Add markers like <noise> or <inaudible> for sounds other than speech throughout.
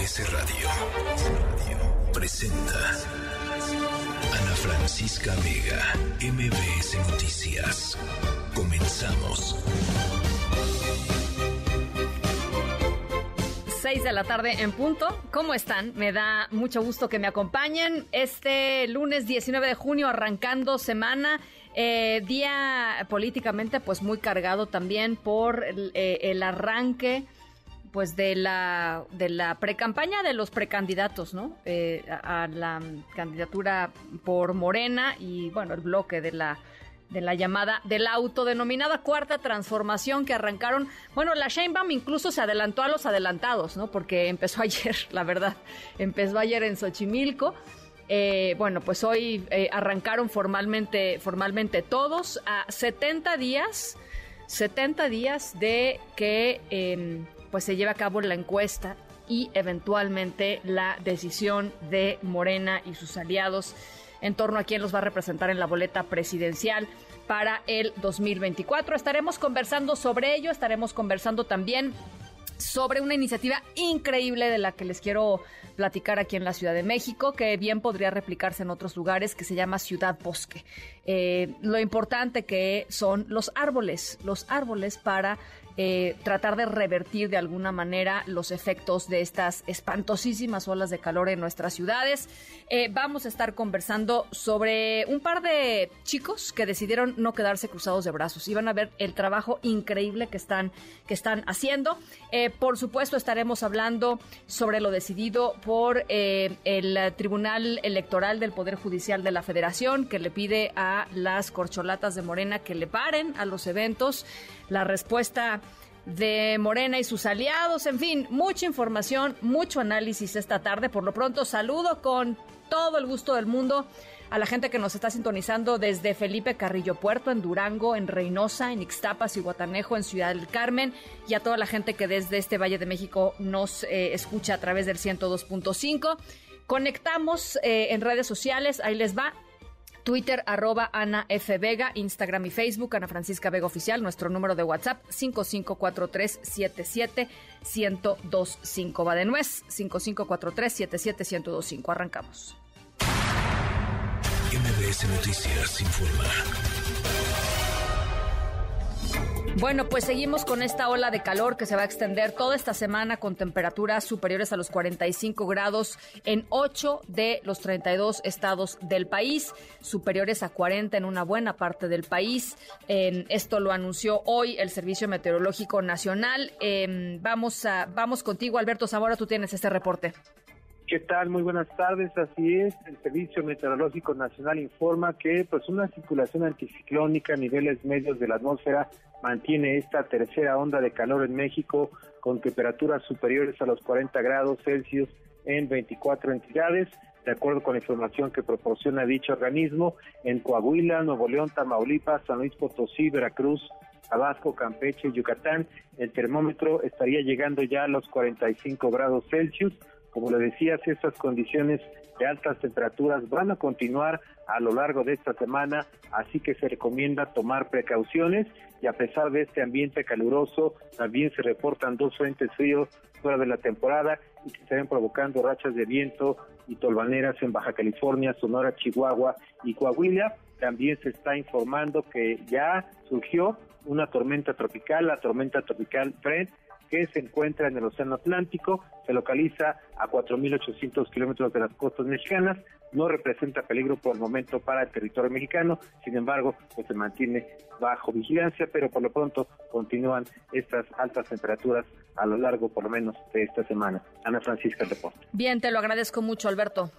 MBS Radio presenta Ana Francisca Vega, MBS Noticias. Comenzamos. 6 de la tarde en punto. ¿Cómo están? Me da mucho gusto que me acompañen este lunes 19 de junio, arrancando semana. Eh, día políticamente pues muy cargado también por el, eh, el arranque pues de la de la precampaña de los precandidatos, ¿no? Eh, a, la candidatura por Morena y bueno el bloque de la de la llamada, de la autodenominada cuarta transformación que arrancaron. Bueno, la Sheinbaum incluso se adelantó a los adelantados, ¿no? Porque empezó <laughs> ayer, la verdad, empezó ayer en Xochimilco. Eh, bueno, pues hoy eh, arrancaron formalmente, formalmente todos a 70 días, 70 días de que eh, pues se lleve a cabo la encuesta y eventualmente la decisión de Morena y sus aliados en torno a quién los va a representar en la boleta presidencial para el 2024. Estaremos conversando sobre ello, estaremos conversando también sobre una iniciativa increíble de la que les quiero platicar aquí en la Ciudad de México, que bien podría replicarse en otros lugares, que se llama Ciudad Bosque. Eh, lo importante que son los árboles, los árboles para eh, tratar de revertir de alguna manera los efectos de estas espantosísimas olas de calor en nuestras ciudades. Eh, vamos a estar conversando sobre un par de chicos que decidieron no quedarse cruzados de brazos. Iban a ver el trabajo increíble que están, que están haciendo. Eh, por supuesto, estaremos hablando sobre lo decidido por el Tribunal Electoral del Poder Judicial de la Federación, que le pide a las corcholatas de Morena que le paren a los eventos. La respuesta de Morena y sus aliados, en fin, mucha información, mucho análisis esta tarde. Por lo pronto, saludo con todo el gusto del mundo a la gente que nos está sintonizando desde Felipe Carrillo Puerto, en Durango, en Reynosa, en Ixtapas y Guatanejo, en Ciudad del Carmen, y a toda la gente que desde este Valle de México nos eh, escucha a través del 102.5. Conectamos eh, en redes sociales, ahí les va. Twitter, arroba Ana F. Vega, Instagram y Facebook, Ana Francisca Vega Oficial, nuestro número de WhatsApp, 5543-77-1025. Va de nuez, 5543-77-1025. Arrancamos. MBS Noticias informa. Bueno, pues seguimos con esta ola de calor que se va a extender toda esta semana con temperaturas superiores a los 45 grados en 8 de los 32 estados del país, superiores a 40 en una buena parte del país. Esto lo anunció hoy el Servicio Meteorológico Nacional. Eh, vamos, a, vamos contigo, Alberto Zamora, tú tienes este reporte. ¿Qué tal? Muy buenas tardes. Así es, el Servicio Meteorológico Nacional informa que pues una circulación anticiclónica a niveles medios de la atmósfera mantiene esta tercera onda de calor en México con temperaturas superiores a los 40 grados Celsius en 24 entidades. De acuerdo con la información que proporciona dicho organismo, en Coahuila, Nuevo León, Tamaulipas, San Luis Potosí, Veracruz, Tabasco, Campeche Yucatán, el termómetro estaría llegando ya a los 45 grados Celsius. Como le decías, estas condiciones de altas temperaturas van a continuar a lo largo de esta semana, así que se recomienda tomar precauciones y a pesar de este ambiente caluroso, también se reportan dos frentes fríos fuera de la temporada y que estarán provocando rachas de viento y tolvaneras en Baja California, Sonora, Chihuahua y Coahuila. También se está informando que ya surgió una tormenta tropical, la tormenta tropical Fred, que se encuentra en el Océano Atlántico, se localiza a 4.800 kilómetros de las costas mexicanas, no representa peligro por el momento para el territorio mexicano, sin embargo, pues se mantiene bajo vigilancia, pero por lo pronto continúan estas altas temperaturas a lo largo, por lo menos, de esta semana. Ana Francisca Deporte. Bien, te lo agradezco mucho, Alberto.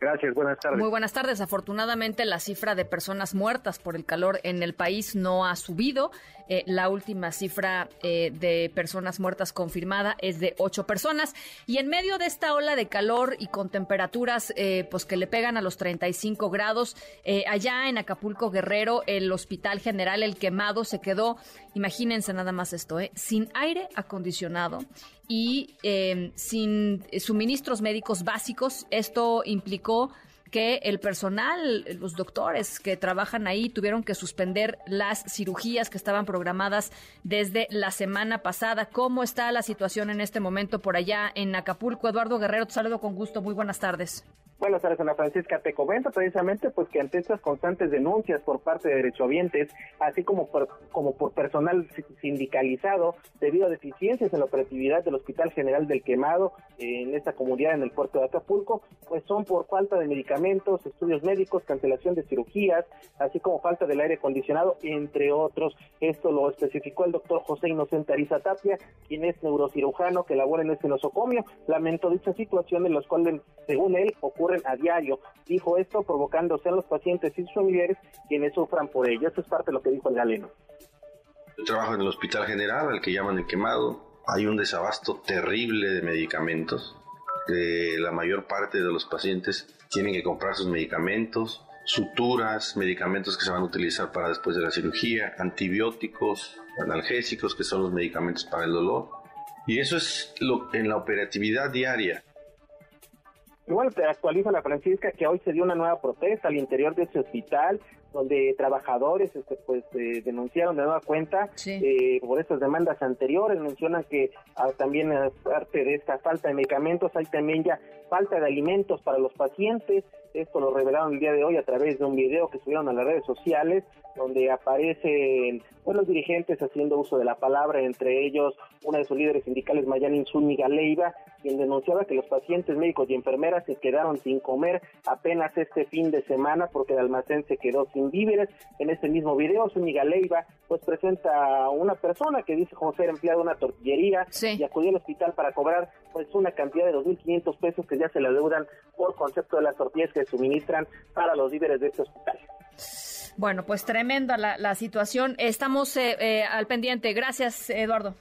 Gracias, buenas tardes. Muy buenas tardes. Afortunadamente, la cifra de personas muertas por el calor en el país no ha subido. Eh, la última cifra eh, de personas muertas confirmada es de ocho personas. Y en medio de esta ola de calor y con temperaturas eh, pues que le pegan a los 35 grados, eh, allá en Acapulco Guerrero, el Hospital General El Quemado se quedó, imagínense nada más esto, sin aire acondicionado y eh, sin suministros médicos básicos. Esto implicó que el personal, los doctores que trabajan ahí tuvieron que suspender las cirugías que estaban programadas desde la semana pasada. ¿Cómo está la situación en este momento por allá en Acapulco? Eduardo Guerrero, te saludo con gusto. Muy buenas tardes. Buenas tardes, Ana Francisca. Te comento precisamente pues que ante estas constantes denuncias por parte de derechohabientes, así como por, como por personal sindicalizado, debido a deficiencias en la operatividad del Hospital General del Quemado en esta comunidad en el puerto de Acapulco, pues son por falta de medicamentos, estudios médicos, cancelación de cirugías, así como falta del aire acondicionado, entre otros. Esto lo especificó el doctor José Inocente Ariza Tapia, quien es neurocirujano que labora en este nosocomio. Lamentó dicha situación en la cual, según él, ocurre a diario. Dijo esto provocándose a los pacientes y sus familiares quienes sufran por ello. Esto es parte de lo que dijo el galeno. Yo trabajo en el Hospital General, al que llaman el quemado. Hay un desabasto terrible de medicamentos. la mayor parte de los pacientes tienen que comprar sus medicamentos, suturas, medicamentos que se van a utilizar para después de la cirugía, antibióticos, analgésicos, que son los medicamentos para el dolor. Y eso es lo, en la operatividad diaria. Bueno, te actualiza la Francisca que hoy se dio una nueva protesta al interior de ese hospital donde trabajadores este, pues eh, denunciaron de nueva cuenta eh, por estas demandas anteriores. Mencionan que ah, también aparte de esta falta de medicamentos hay también ya falta de alimentos para los pacientes. Esto lo revelaron el día de hoy a través de un video que subieron a las redes sociales donde aparecen pues, los dirigentes haciendo uso de la palabra, entre ellos una de sus líderes sindicales, Mayanin Zúñiga Leiva, quien denunciaba que los pacientes médicos y enfermeras se quedaron sin comer apenas este fin de semana porque el almacén se quedó sin víveres. En este mismo video, Zúñiga Leiva pues presenta a una persona que dice José empleado de una tortillería y acudió al hospital para cobrar pues una cantidad de 2.500 pesos que ya se le deudan por concepto de las tortillas que suministran para los víveres de este hospital. Bueno, pues tremenda la, situación. Estamos eh, eh, al pendiente. Gracias, Eduardo.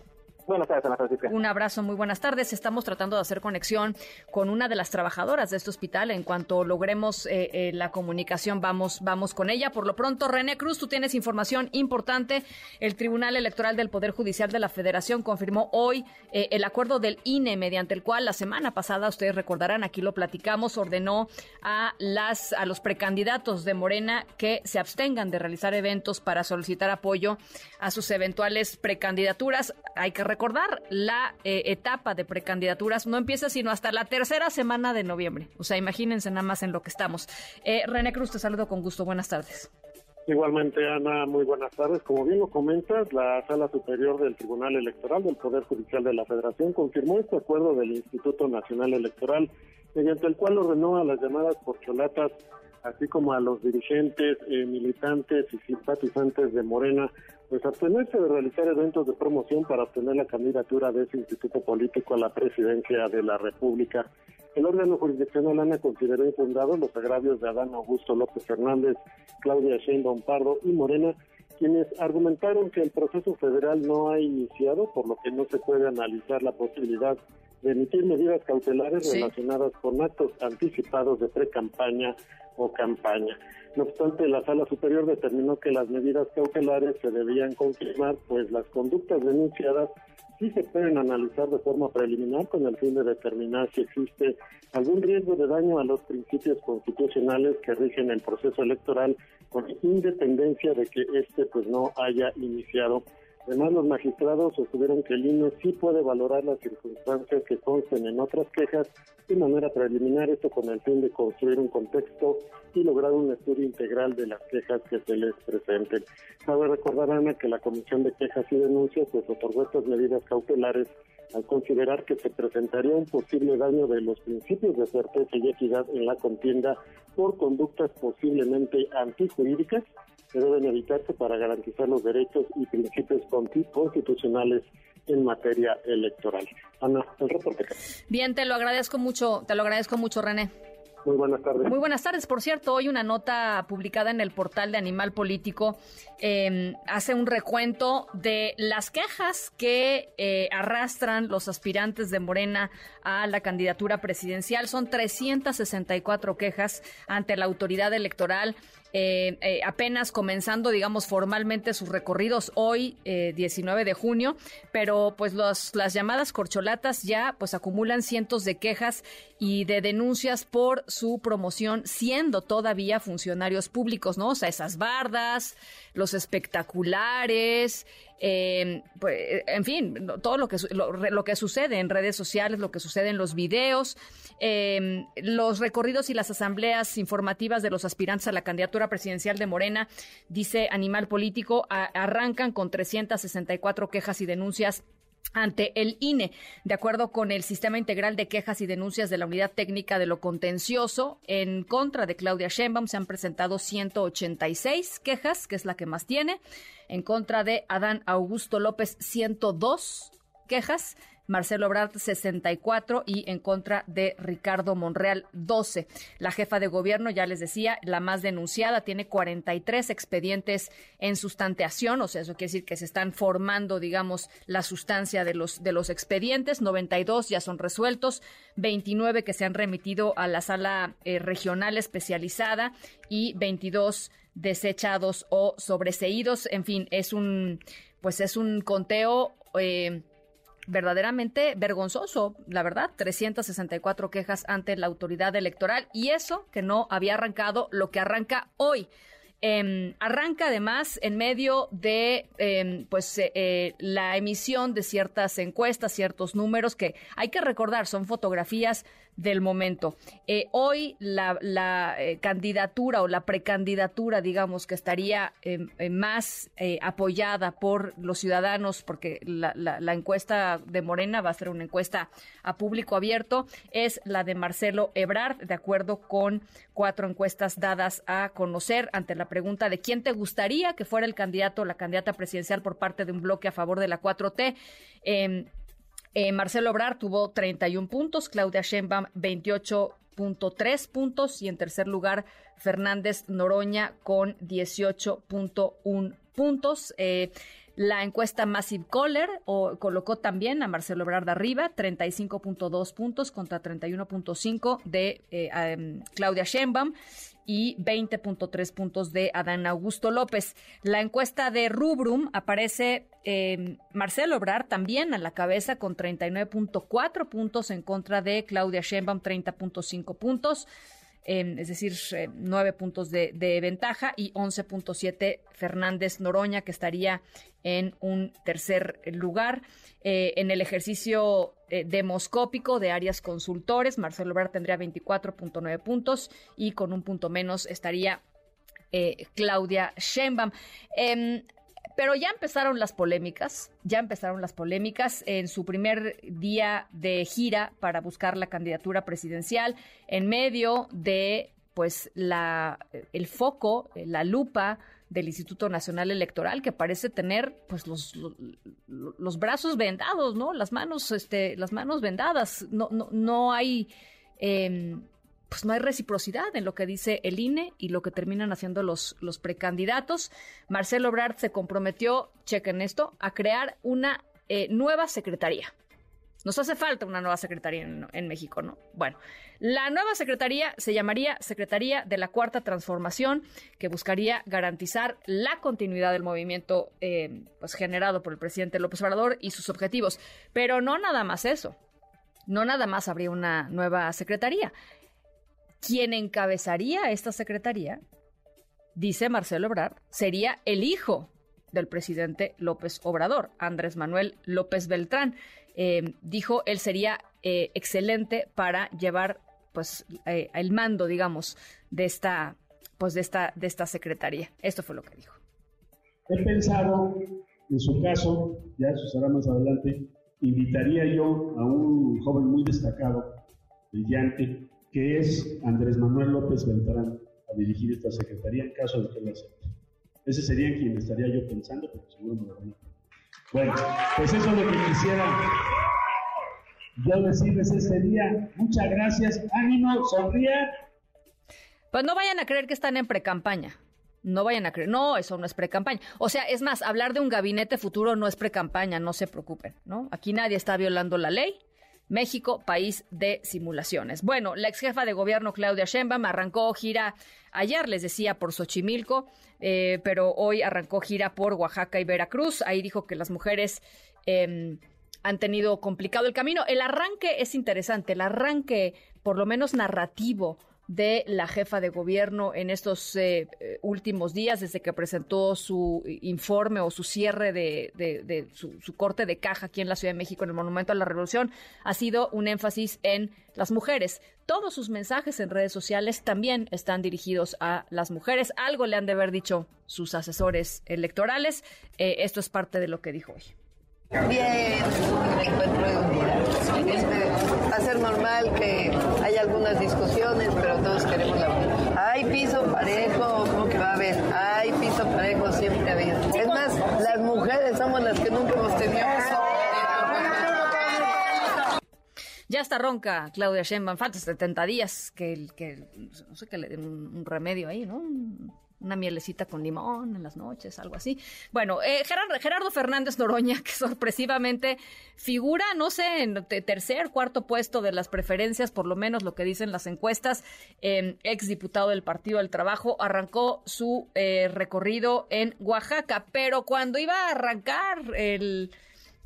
Buenas tardes, Ana Francisca. Un abrazo, muy buenas tardes. Estamos tratando de hacer conexión con una de las trabajadoras de este hospital. En cuanto logremos eh, eh, la comunicación, vamos, vamos con ella. Por lo pronto, René Cruz, tú tienes información importante. El Tribunal Electoral del Poder Judicial de la Federación confirmó hoy eh, el acuerdo del INE, mediante el cual la semana pasada, ustedes recordarán, aquí lo platicamos, ordenó a las a los precandidatos de Morena que se abstengan de realizar eventos para solicitar apoyo a sus eventuales precandidaturas. Hay que recordar, la eh, etapa de precandidaturas no empieza sino hasta la tercera semana de noviembre. O sea, imagínense nada más en lo que estamos. Eh, René Cruz, te saludo con gusto. Buenas tardes. Igualmente, Ana, muy buenas tardes. Como bien lo comentas, la Sala Superior del Tribunal Electoral del Poder Judicial de la Federación confirmó este acuerdo del Instituto Nacional Electoral, mediante el cual ordenó a las llamadas porcholatas así como a los dirigentes, eh, militantes y simpatizantes de Morena, pues abstenerse de realizar eventos de promoción para obtener la candidatura de ese instituto político a la presidencia de la República. El órgano jurisdiccional ANA consideró infundados los agravios de Adán Augusto López Fernández, Claudia Sheinbaum Pardo y Morena, quienes argumentaron que el proceso federal no ha iniciado, por lo que no se puede analizar la posibilidad de emitir medidas cautelares relacionadas con actos anticipados de pre-campaña o campaña. No obstante, la Sala Superior determinó que las medidas cautelares se debían confirmar, pues las conductas denunciadas sí se pueden analizar de forma preliminar con el fin de determinar si existe algún riesgo de daño a los principios constitucionales que rigen el proceso electoral con independencia de que éste pues no haya iniciado Además, los magistrados sostuvieron que el INE sí puede valorar las circunstancias que consten en otras quejas de manera preliminar, esto con el fin de construir un contexto y lograr un estudio integral de las quejas que se les presenten. Cabe recordar, Ana, que la Comisión de Quejas y Denuncias pues otorgó estas medidas cautelares al considerar que se presentaría un posible daño de los principios de certeza y equidad en la contienda por conductas posiblemente antijurídicas que deben evitarse para garantizar los derechos y principios constitucionales en materia electoral. Ana, el reporte. Bien, te lo agradezco mucho, te lo agradezco mucho, René. Muy buenas tardes. Muy buenas tardes. Por cierto, hoy una nota publicada en el portal de Animal Político em, hace un recuento de las quejas que eh, arrastran los aspirantes de Morena a la candidatura presidencial. Son 364 quejas ante la autoridad electoral eh, eh, apenas comenzando, digamos, formalmente sus recorridos hoy, 19 eh, de junio, pero pues las llamadas corcholatas ya pues acumulan cientos de quejas y de denuncias por su promoción siendo todavía funcionarios públicos, ¿no? O sea, esas bardas, los espectaculares, pues, en fin, todo lo que, lo, que sucede en redes sociales, lo que sucede en los videos, em, los recorridos y las asambleas informativas de los aspirantes a la candidatura presidencial de Morena, dice Animal Político, arrancan con 364 quejas y denuncias ante el INE. De acuerdo con el Sistema Integral de Quejas y Denuncias de la Unidad Técnica de lo Contencioso, en contra de Claudia Sheinbaum se han presentado 186 quejas, que es la que más tiene. En contra de Adán Augusto López, 102 quejas Marcelo Obrador 64 y en contra de Ricardo Monreal 12. La jefa de gobierno, ya les decía, la más denunciada, tiene 43 expedientes en sustanteación, o sea, eso quiere decir que se están formando, digamos, la sustancia de los, de los expedientes, 92 ya son resueltos, 29 que se han remitido a la sala eh, regional especializada y 22 desechados o sobreseídos. En fin, es un, pues es un conteo eh, verdaderamente vergonzoso, la verdad, 364 quejas ante la autoridad electoral y eso que no había arrancado lo que arranca hoy. Em, arranca además en medio de em, pues eh, eh, la emisión de ciertas encuestas, ciertos números que hay que recordar son fotografías del momento. Eh, hoy la, eh, candidatura o la precandidatura, digamos, que estaría em, eh, más apoyada por los ciudadanos, porque la, la, encuesta de Morena va a ser una encuesta a público abierto, es la de Marcelo Ebrard, de acuerdo con cuatro encuestas dadas a conocer ante la pregunta de quién te gustaría que fuera el candidato o la candidata presidencial por parte de un bloque a favor de la 4T. Eh, Marcelo Obrar tuvo 31 puntos, Claudia Sheinbaum 28.3 puntos y en tercer lugar Fernández Noroña con 18.1 puntos. Eh, la encuesta Massive Caller o, colocó también a Marcelo Ebrard arriba, 35.2 puntos contra 31.5 de eh, em, Claudia Sheinbaum y 20.3 puntos de Adán Augusto López. La encuesta de Rubrum aparece eh, Marcelo Obrar también a la cabeza con 39.4 puntos en contra de Claudia Sheinbaum, 30.5 puntos. Em, es decir, eh, nueve puntos de, ventaja y 11.7 Fernández Noroña, que estaría en un tercer lugar. Eh, en el ejercicio eh, demoscópico de áreas consultores, Marcelo Ebrard tendría 24.9 puntos y con un punto menos estaría Claudia Sheinbaum. Em, pero ya empezaron las polémicas, ya empezaron las polémicas en su primer día de gira para buscar la candidatura presidencial en medio de pues la el foco, la lupa del Instituto Nacional Electoral que parece tener pues los, los, brazos vendados, ¿no? Las manos este las manos vendadas, no no no hay eh, pues no hay reciprocidad en lo que dice el INE y lo que terminan haciendo los, los precandidatos. Marcelo Obrard se comprometió, chequen esto, a crear una eh, nueva secretaría. Nos hace falta una nueva secretaría en, México, ¿no? Bueno, la nueva secretaría se llamaría Secretaría de la Cuarta Transformación, que buscaría garantizar la continuidad del movimiento eh, pues, generado por el presidente López Obrador y sus objetivos. Pero no nada más eso. No nada más habría una nueva secretaría. Quien encabezaría esta secretaría, dice Marcelo Obrador, sería el hijo del presidente López Obrador, Andrés Manuel López Beltrán. Eh, dijo él sería eh, excelente para llevar pues eh, el mando, digamos, de esta pues de esta de esta secretaría. Esto fue lo que dijo. He pensado, en su caso, ya eso será más adelante, invitaría yo a un joven muy destacado, brillante, que es Andrés Manuel López Beltrán a dirigir esta secretaría en caso de que lo acepte. Ese sería quien estaría yo pensando, pero seguro me lo van a Bueno, pues eso es lo que quisiera yo decirles este día. Muchas gracias. Ánimo, sonría. Pues no vayan a creer que están en precampaña. No vayan a creer. No, eso no es precampaña. O sea, es más, hablar de un gabinete futuro no es precampaña, no se preocupen, ¿no? Aquí nadie está violando la ley. México, país de simulaciones. Bueno, la ex jefa de gobierno Claudia Sheinbaum arrancó gira ayer, les decía, por Xochimilco, eh, pero hoy arrancó gira por Oaxaca y Veracruz. Ahí dijo que las mujeres em, han tenido complicado el camino. El arranque es interesante, el arranque, por lo menos narrativo, de la jefa de gobierno en estos eh, últimos días, desde que presentó su informe o su cierre de, su, corte de caja aquí en la Ciudad de México, en el Monumento a la Revolución, ha sido un énfasis en las mujeres. Todos sus mensajes en redes sociales también están dirigidos a las mujeres. Algo le han de haber dicho sus asesores electorales. Eh, esto es parte de lo que dijo hoy. Bien, me encuentro de unidad. Este, va a ser normal que haya algunas discusiones, pero todos queremos la unidad. Hay piso parejo, ¿cómo que va a haber? Hay piso parejo, siempre ha habido. Es más, las mujeres somos las que nunca hemos tenido. Ya está ronca Claudia Sheinbaum, falta 70 días que, que no sé, que le den un remedio ahí, ¿no? Una mielecita con limón en las noches, algo así. Bueno, eh, Gerardo, Fernández Noroña, <laughs> que sorpresivamente figura, no sé, en tercer, cuarto puesto de las preferencias, por lo menos lo que dicen las encuestas, eh, ex diputado del Partido del Trabajo, arrancó su eh, recorrido en Oaxaca, pero cuando iba a arrancar el,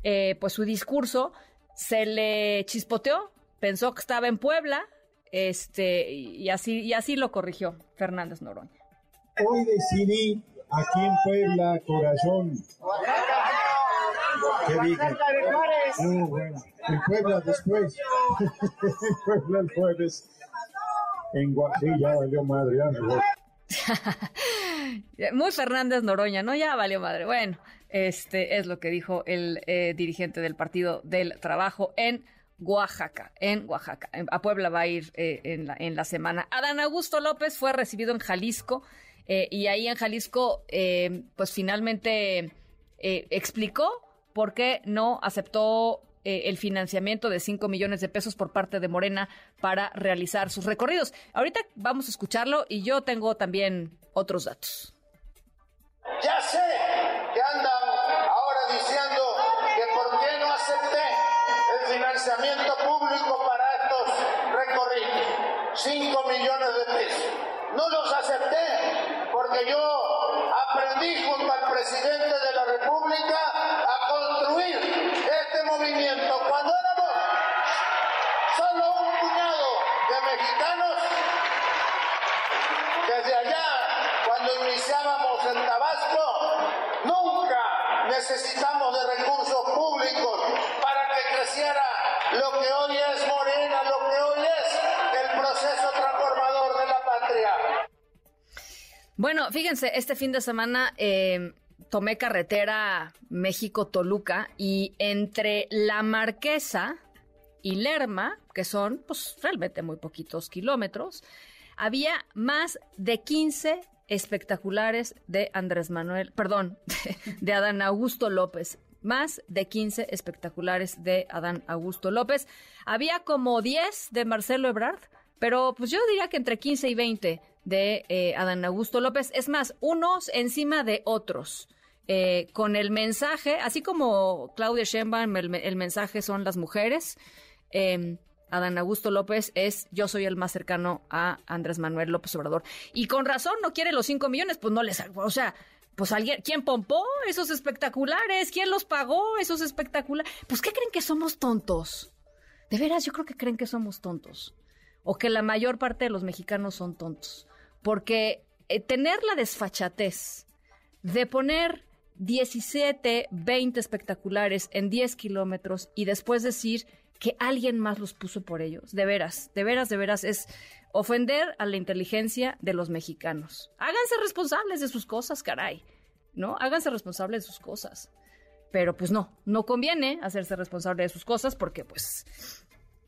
eh, pues su discurso, se le chispoteó, pensó que estaba en Puebla, este, y así, y así lo corrigió Fernández Noroña. Hoy decidí aquí en Puebla, Corazón. ¿Qué dije? bueno. En Puebla después. <laughs> en Puebla el jueves. En ya valió madre. <laughs> Muy Fernández Noroña, ¿no? Ya valió madre. Bueno, este es lo que dijo el eh, dirigente del Partido del Trabajo en Oaxaca, en Oaxaca. A Puebla va a ir eh, en, la, en la semana. Adán Augusto López fue recibido en Jalisco eh, y ahí en Jalisco, eh, pues finalmente eh, explicó por qué no aceptó el financiamiento de 5 millones de pesos por parte de Morena para realizar sus recorridos. Ahorita vamos a escucharlo y yo tengo también otros datos. Ya sé que andan ahora diciendo que por qué no acepté el financiamiento público para estos recorridos. 5 millones de pesos. No los acepté porque yo aprendí junto al presidente de la República a construir este movimiento. Cuando éramos solo un puñado de mexicanos, desde allá, cuando iniciábamos en Tabasco, nunca necesitamos de recursos públicos para que creciera lo que hoy es Morena, Bueno, fíjense, este fin de semana em, tomé carretera México-Toluca y entre La Marquesa y Lerma, que son pues realmente muy poquitos kilómetros, había más de 15 espectaculares de Andrés Manuel, perdón, <laughs> de, Adán Augusto López más de 15 espectaculares de Adán Augusto López. Había como 10 de Marcelo Ebrard, pero pues yo diría que entre 15 y 20 de eh, Adán Augusto López. Es más, unos encima de otros. Eh, con el mensaje, así como Claudia Sheinbaum, el, mensaje son las mujeres. Eh, Adán Augusto López es yo soy el más cercano a Andrés Manuel López Obrador. Y con razón no quiere los 5 millones, pues no les... O sea, pues alguien, ¿quién pompó esos espectaculares? ¿Quién los pagó esos espectaculares? Pues ¿qué creen que somos tontos? De veras, yo creo que creen que somos tontos. O que la mayor parte de los mexicanos son tontos porque eh, tener la desfachatez de poner 17, 20 espectaculares en 10 kilómetros y después decir que alguien más los puso por ellos, de veras, de veras, de veras, es ofender a la inteligencia de los mexicanos. Háganse responsables de sus cosas, caray, ¿no? Háganse responsables de sus cosas. Pero pues no, no conviene hacerse responsable de sus cosas porque pues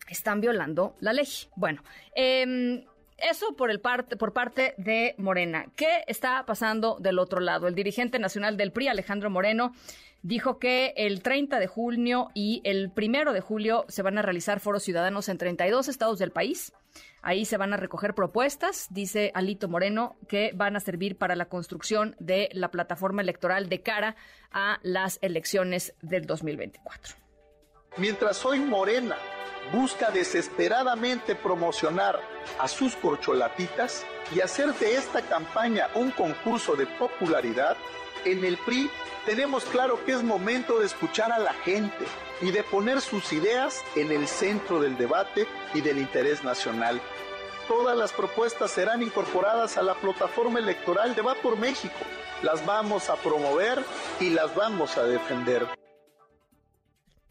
están violando la ley. Bueno, eh, eso por, el parte, por parte de Morena. ¿Qué está pasando del otro lado? El dirigente nacional del PRI, Alejandro Moreno, dijo que el 30 de junio y el 1 de julio se van a realizar foros ciudadanos en 32 estados del país. Ahí se van a recoger propuestas, dice Alito Moreno, que van a servir para la construcción de la plataforma electoral de cara a las elecciones del 2024. Mientras hoy Morena busca desesperadamente promocionar a sus corcholatitas y hacer de esta campaña un concurso de popularidad, en el PRI tenemos claro que es momento de escuchar a la gente y de poner sus ideas en el centro del debate y del interés nacional. todas las propuestas serán incorporadas a la plataforma electoral de Va por México. Las vamos a promover y las vamos a defender.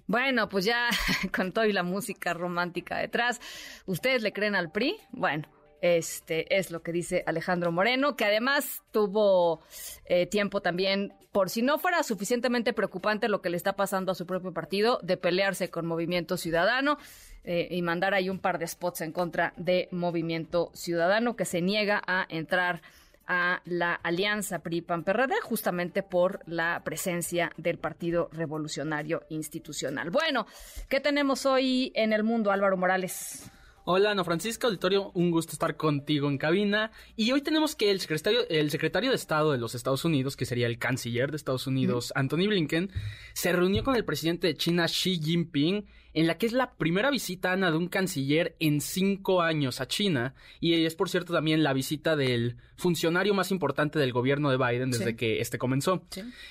Bueno, pues ya <laughs> con toda la música romántica detrás, ¿ustedes le creen al PRI? Bueno, este es lo que dice Alejandro Moreno, que además tuvo eh, tiempo también, por si no fuera suficientemente preocupante lo que le está pasando a su propio partido, de pelearse con Movimiento Ciudadano eh, y mandar ahí un par de spots en contra de Movimiento Ciudadano, que se niega a entrar a la alianza PRI-PAN-PRD justamente por la presencia del Partido Revolucionario Institucional. Bueno, ¿qué tenemos hoy en el mundo, Álvaro Morales? Hola, Ana Francisca Auditorio, un gusto estar contigo en cabina. Y hoy tenemos que el secretario, el secretario de Estado de los Estados Unidos, que sería el canciller de Estados Unidos, Anthony Blinken, se reunió con el presidente de China, Xi Jinping, en la que es la primera visita, Ana, de un canciller en cinco años a China. Y es, por cierto, también la visita del funcionario más importante del gobierno de Biden desde que este comenzó.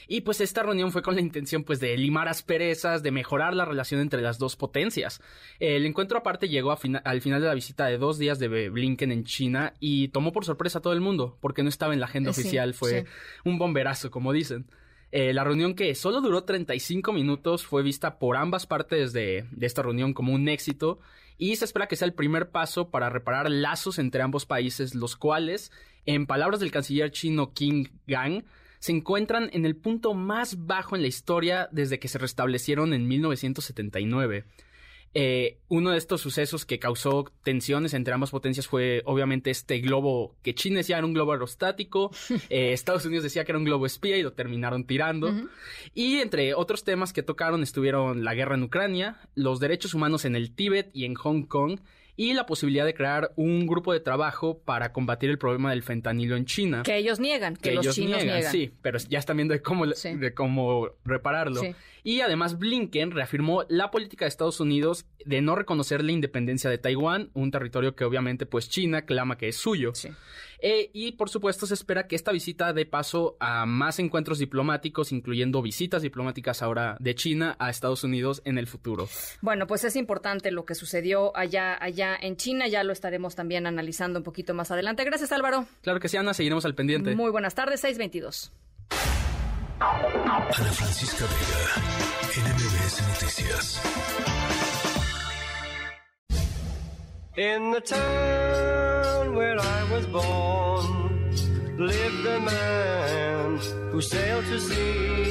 Y pues esta reunión fue con la intención, pues, de limar asperezas, de mejorar la relación entre las dos potencias. El encuentro aparte llegó al final de la visita de dos días de Blinken en China y tomó por sorpresa a todo el mundo, porque no estaba en la agenda oficial. Fue un bomberazo, como dicen. Eh, la reunión que solo duró 35 minutos fue vista por ambas partes de, de, esta reunión como un éxito y se espera que sea el primer paso para reparar lazos entre ambos países, los cuales, en palabras del canciller chino King Gang, se encuentran en el punto más bajo en la historia desde que se restablecieron en 1979. Eh, uno de estos sucesos que causó tensiones entre ambas potencias fue obviamente este globo que China decía era un globo aerostático, <laughs> eh, Estados Unidos decía que era un globo espía y lo terminaron tirando. Y entre otros temas que tocaron estuvieron la guerra en Ucrania, los derechos humanos en el Tíbet y en Hong Kong y la posibilidad de crear un grupo de trabajo para combatir el problema del fentanilo en China. Que ellos niegan, que, los chinos niegan, Sí, pero ya están viendo de cómo, de cómo repararlo. Y además Blinken reafirmó la política de Estados Unidos de no reconocer la independencia de Taiwán, un territorio que obviamente pues China clama que es suyo. Eh, y por supuesto se espera que esta visita dé paso a más encuentros diplomáticos, incluyendo visitas diplomáticas ahora de China a Estados Unidos en el futuro. Bueno, pues es importante lo que sucedió allá, allá en China, ya lo estaremos también analizando un poquito más adelante. Gracias Álvaro. Claro que sí, Ana, seguiremos al pendiente. Muy buenas tardes, 622. Ana Francisca Vega, Noticias. In the town where I was born lived a man who sailed to sea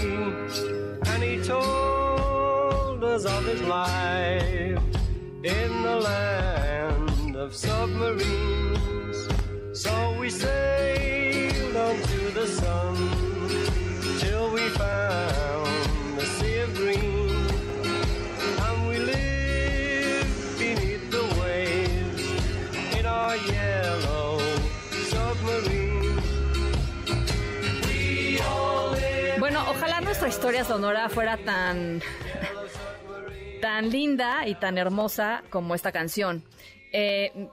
and he told us of his life in the land of submarines. So we sailed on to the sun Bueno, ojalá nuestra historia sonora fuera tan tan linda y tan hermosa como esta canción. Eh,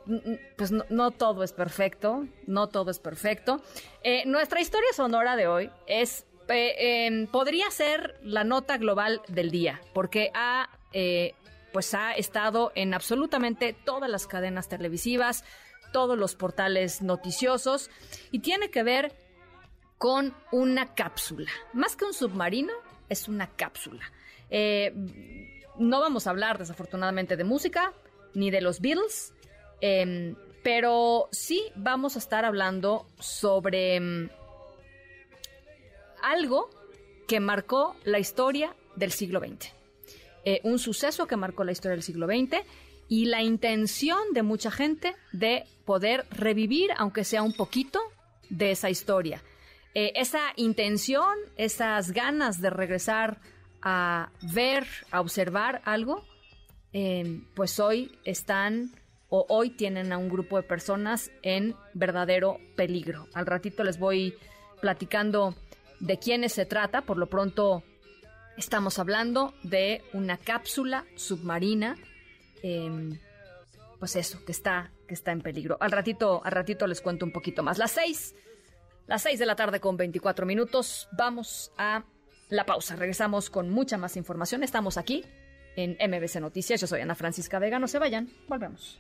pues no, todo es perfecto, no todo es perfecto. Eh, nuestra historia sonora de hoy es Em, podría ser la nota global del día, porque ha, eh, pues ha estado en absolutamente todas las cadenas televisivas, todos los portales noticiosos, y tiene que ver con una cápsula. Más que un submarino, es una cápsula. Eh, no vamos a hablar, desafortunadamente, de música, ni de los Beatles, em, pero sí vamos a estar hablando sobre em, algo que marcó la historia del siglo XX. Eh, un suceso que marcó la historia del siglo XX y la intención de mucha gente de poder revivir, aunque sea un poquito, de esa historia. Eh, esa intención, esas ganas de regresar a ver, a observar algo, eh, pues hoy están o hoy tienen a un grupo de personas en verdadero peligro. Al ratito les voy platicando de quiénes se trata. Por lo pronto estamos hablando de una cápsula submarina. Em, pues eso, que está, que está en peligro. Al ratito, al ratito les cuento un poquito más. Las seis, las seis de la tarde con 24 minutos. Vamos a la pausa. Regresamos con mucha más información. Estamos aquí en MBC Noticias. Yo soy Ana Francisca Vega. No se vayan. Volvemos.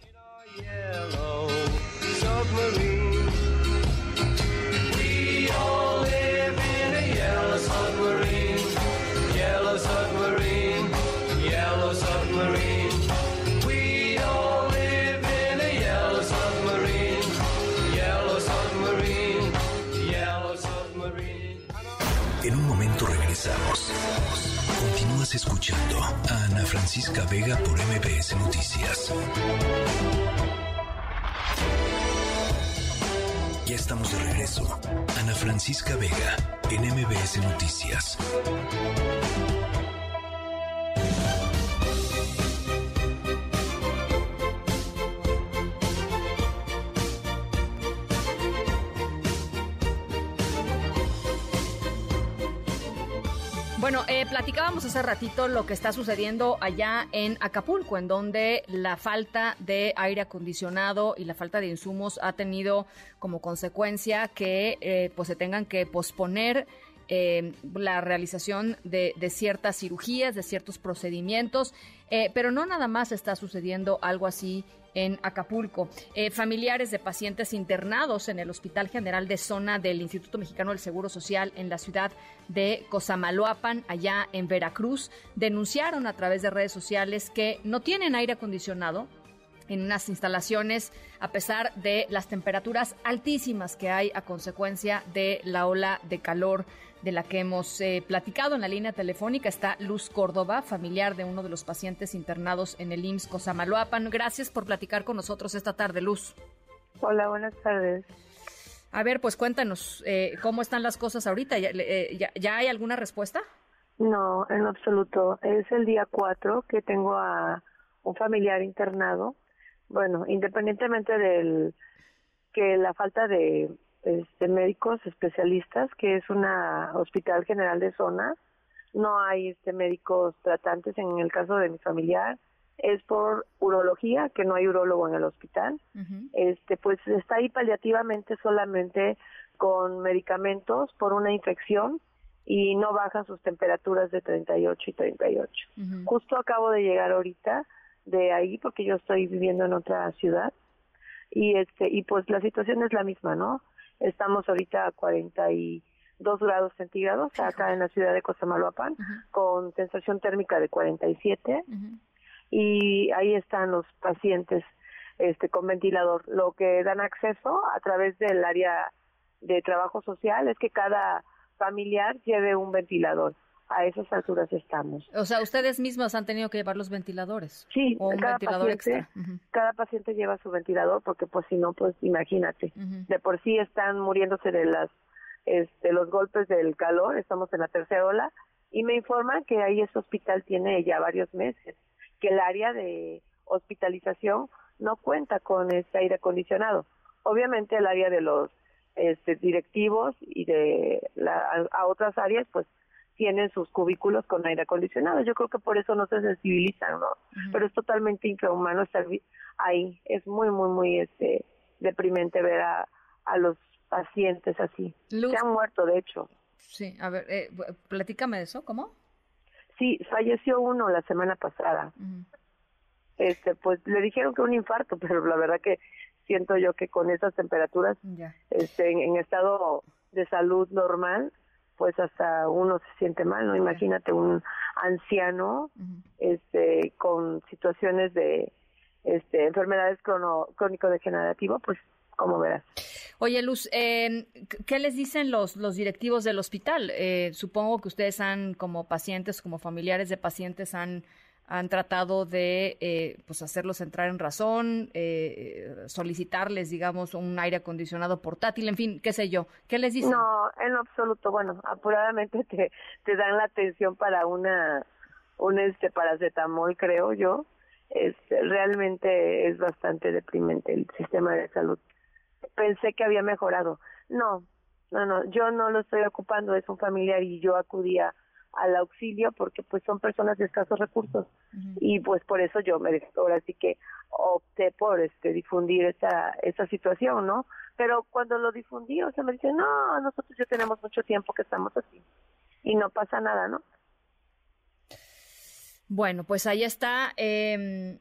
Continúas escuchando a Ana Francisca Vega por MBS Noticias. Ya estamos de regreso. Ana Francisca Vega en MBS Noticias. Eh, platicábamos hace ratito lo que está sucediendo allá en Acapulco, en donde la falta de aire acondicionado y la falta de insumos ha tenido como consecuencia que eh, pues se tengan que posponer eh, la realización de, ciertas cirugías, de ciertos procedimientos, pero no nada más está sucediendo algo así en Acapulco. Eh, familiares de pacientes internados en el Hospital General de Zona del Instituto Mexicano del Seguro Social en la ciudad de Cosamaloapan, allá en Veracruz, denunciaron a través de redes sociales que no tienen aire acondicionado en unas instalaciones a pesar de las temperaturas altísimas que hay a consecuencia de la ola de calor de la que hemos eh, platicado en la línea telefónica está Luz Córdoba, familiar de uno de los pacientes internados en el IMSS Cosamaloapan. Gracias por platicar con nosotros esta tarde, Luz. Hola, buenas tardes. A ver, pues cuéntanos, eh, ¿cómo están las cosas ahorita? ¿Ya, eh, ya, ¿Ya, hay alguna respuesta? No, en absoluto. Es el día 4 que tengo a un familiar internado. Bueno, independientemente del que la falta de este, médicos especialistas, que es una hospital general de zona. No hay este, médicos tratantes en el caso de mi familiar. Es por urología, que no hay urólogo en el hospital. Uh -huh. Este, pues está ahí paliativamente solamente con medicamentos por una infección y no bajan sus temperaturas de 38 y 38. Uh -huh. Justo acabo de llegar ahorita de ahí porque yo estoy viviendo en otra ciudad y este y pues la situación es la misma, ¿no? Estamos ahorita a 42 grados centígrados acá en la ciudad de Cosamaloapan, uh -huh. con sensación térmica de 47. Uh -huh. Y ahí están los pacientes este con ventilador. Lo que dan acceso a través del área de trabajo social es que cada familiar lleve un ventilador. A esas alturas estamos. O sea, ustedes mismos han tenido que llevar los ventiladores. Sí, o un cada ventilador paciente, extra. Uh -huh. Cada paciente lleva su ventilador porque pues si no, pues imagínate. Uh -huh. De por sí están muriéndose de las este, los golpes del calor, estamos en la tercera ola y me informan que ahí ese hospital tiene ya varios meses, que el área de hospitalización no cuenta con este aire acondicionado. Obviamente el área de los este, directivos y de la, a, a otras áreas pues tienen sus cubículos con aire acondicionado. Yo creo que por eso no se sensibilizan, ¿no? Uh -huh. Pero es totalmente infrahumano estar ahí. Es muy, muy, muy este deprimente ver a, a los pacientes así. Luz. Se han muerto, de hecho. Sí, a ver, eh, platícame de eso, ¿cómo? Sí, falleció uno la semana pasada. Uh -huh. Este, pues le dijeron que un infarto, <laughs> pero la verdad que siento yo que con esas temperaturas, este, en, en estado de salud normal, pues hasta uno se siente mal, ¿no? Imagínate un anciano uh -huh. este con situaciones de este enfermedades crono, crónico-degenerativas, pues como verás. Oye, Luz, eh, ¿qué les dicen los, los directivos del hospital? Eh, supongo que ustedes han, como pacientes, como familiares de pacientes, han han tratado de eh, pues hacerlos entrar en razón, eh, solicitarles, digamos, un aire acondicionado portátil, en fin, qué sé yo. ¿Qué les dicen? No, en absoluto. Bueno, apuradamente <laughs> te, te dan la atención para una un este paracetamol, creo yo. Este, realmente es bastante deprimente el sistema de salud. Pensé que había mejorado. No, no, no, yo no lo estoy ocupando, es un familiar y yo acudía al auxilio porque pues son personas de escasos recursos uh -huh. y pues por eso yo me ahora sí que opté por este difundir esa esa situación no pero cuando lo difundí o sea me dicen no nosotros ya tenemos mucho tiempo que estamos así y no pasa nada no bueno pues ahí está eh,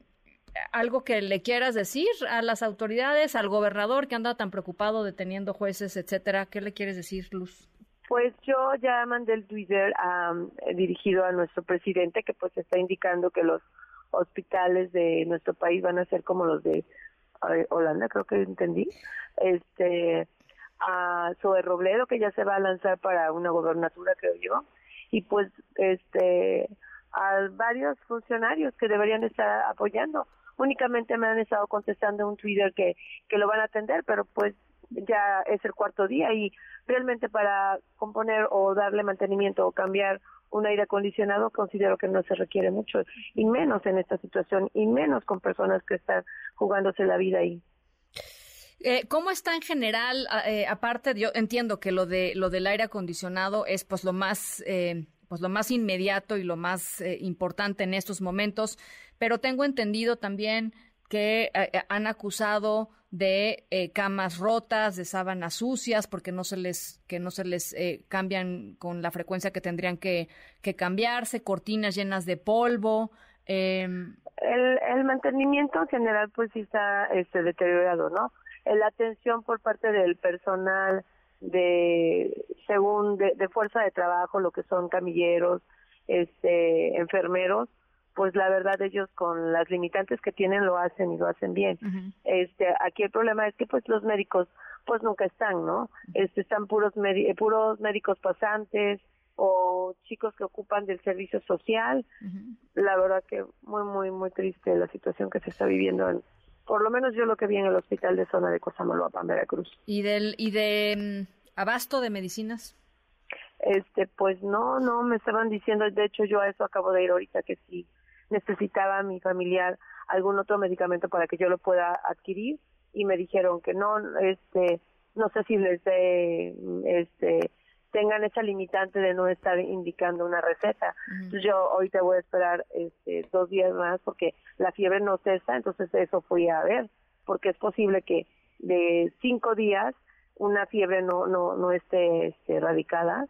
¿Algo que le quieras decir a las autoridades, al gobernador que anda tan preocupado deteniendo jueces, etcétera? ¿Qué le quieres decir, Luz? Pues yo ya mandé el Twitter eh, dirigido a nuestro presidente que pues está indicando que los hospitales de nuestro país van a ser como los de Holanda, creo que entendí. Este a Zoe Robledo que ya se va a lanzar para una gobernatura, creo yo. Y pues este a varios funcionarios que deberían estar apoyando. Únicamente me han estado contestando un Twitter que que lo van a atender, pero pues ya es el cuarto día y realmente para componer o darle mantenimiento o cambiar un aire acondicionado considero que no se requiere mucho y menos en esta situación y menos con personas que están jugándose la vida ahí. Eh, ¿Cómo está en general? eh, aparte, yo entiendo que lo de lo del aire acondicionado es pues lo más eh, pues lo más inmediato y lo más eh, importante en estos momentos, pero tengo entendido también que han acusado de eh, camas rotas, de sábanas sucias, porque no se les que no se les eh, cambian con la frecuencia que tendrían que, que cambiarse, cortinas llenas de polvo. em, El, el mantenimiento en general pues sí está este deteriorado, ¿no? Eh, La atención por parte del personal de según de, de fuerza de trabajo, lo que son camilleros, este enfermeros, pues la verdad ellos con las limitantes que tienen lo hacen y lo hacen bien. Este, aquí el problema es que pues los médicos pues nunca están, ¿no? Este están puros eh, puros médicos pasantes o chicos que ocupan del servicio social. La verdad que muy muy muy triste la situación que se está viviendo en por lo menos yo lo que vi en el hospital de zona de Cosamaloapan, Veracruz. y del y de mm, abasto de medicinas. Este, pues no, no, me estaban diciendo, de hecho yo a eso acabo de ir ahorita, que si necesitaba mi familiar algún otro medicamento para que yo lo pueda adquirir y me dijeron que no, este, no sé si les dé, este, tengan esa limitante de no estar indicando una receta. Entonces yo ahorita voy a esperar este, dos días más porque la fiebre no cesa, entonces eso fui a ver, porque es posible que de cinco días una fiebre no no no esté este, erradicada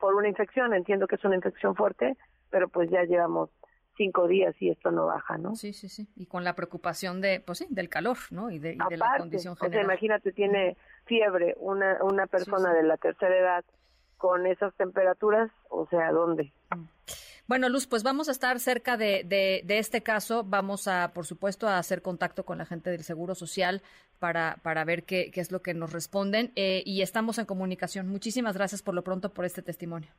por una infección. Entiendo que es una infección fuerte, pero pues ya llevamos cinco días y esto no baja, ¿no? Sí, sí, sí. Y con la preocupación de, pues sí, del calor, ¿no? Y de, y de la condición o sea, general. imagínate, tiene fiebre una una persona de la tercera edad con esas temperaturas, o sea, ¿dónde? Bueno, Luz, pues vamos a estar cerca de, de, de este caso. Vamos a, por supuesto, a hacer contacto con la gente del Seguro Social para, para ver qué, qué es lo que nos responden. eh, y estamos en comunicación. Muchísimas gracias por lo pronto por este testimonio.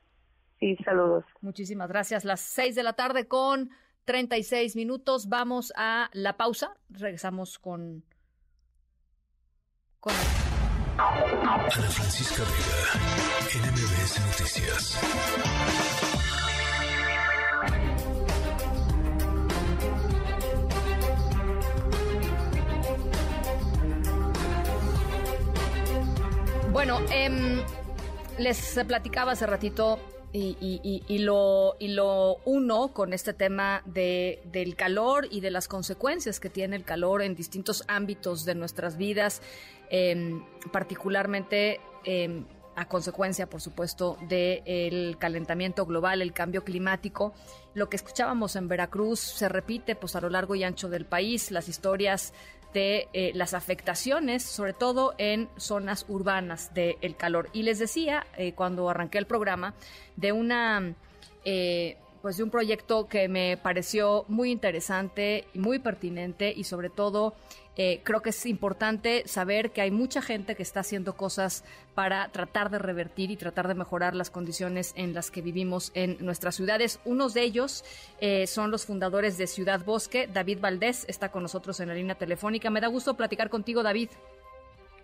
Sí, saludos. Muchísimas gracias. Las seis de la tarde con 36 minutos. Vamos a la pausa. Regresamos con... con... Ana Francisca Vega, NMBS Noticias. Bueno, em, les platicaba hace ratito y, y- y- y lo, y lo uno con este tema de, del calor y de las consecuencias que tiene el calor en distintos ámbitos de nuestras vidas, em, particularmente em, a consecuencia, por supuesto, del calentamiento global, el cambio climático. Lo que escuchábamos en Veracruz se repite pues, a lo largo y ancho del país, las historias de eh, las afectaciones, sobre todo en zonas urbanas del calor. Y les decía, eh, cuando arranqué el programa, de una... eh, pues de un proyecto que me pareció muy interesante y muy pertinente y sobre todo eh, creo que es importante saber que hay mucha gente que está haciendo cosas para tratar de revertir y tratar de mejorar las condiciones en las que vivimos en nuestras ciudades. Unos de ellos eh, son los fundadores de Ciudad Bosque. David Valdés está con nosotros en la línea telefónica. Me da gusto platicar contigo, David.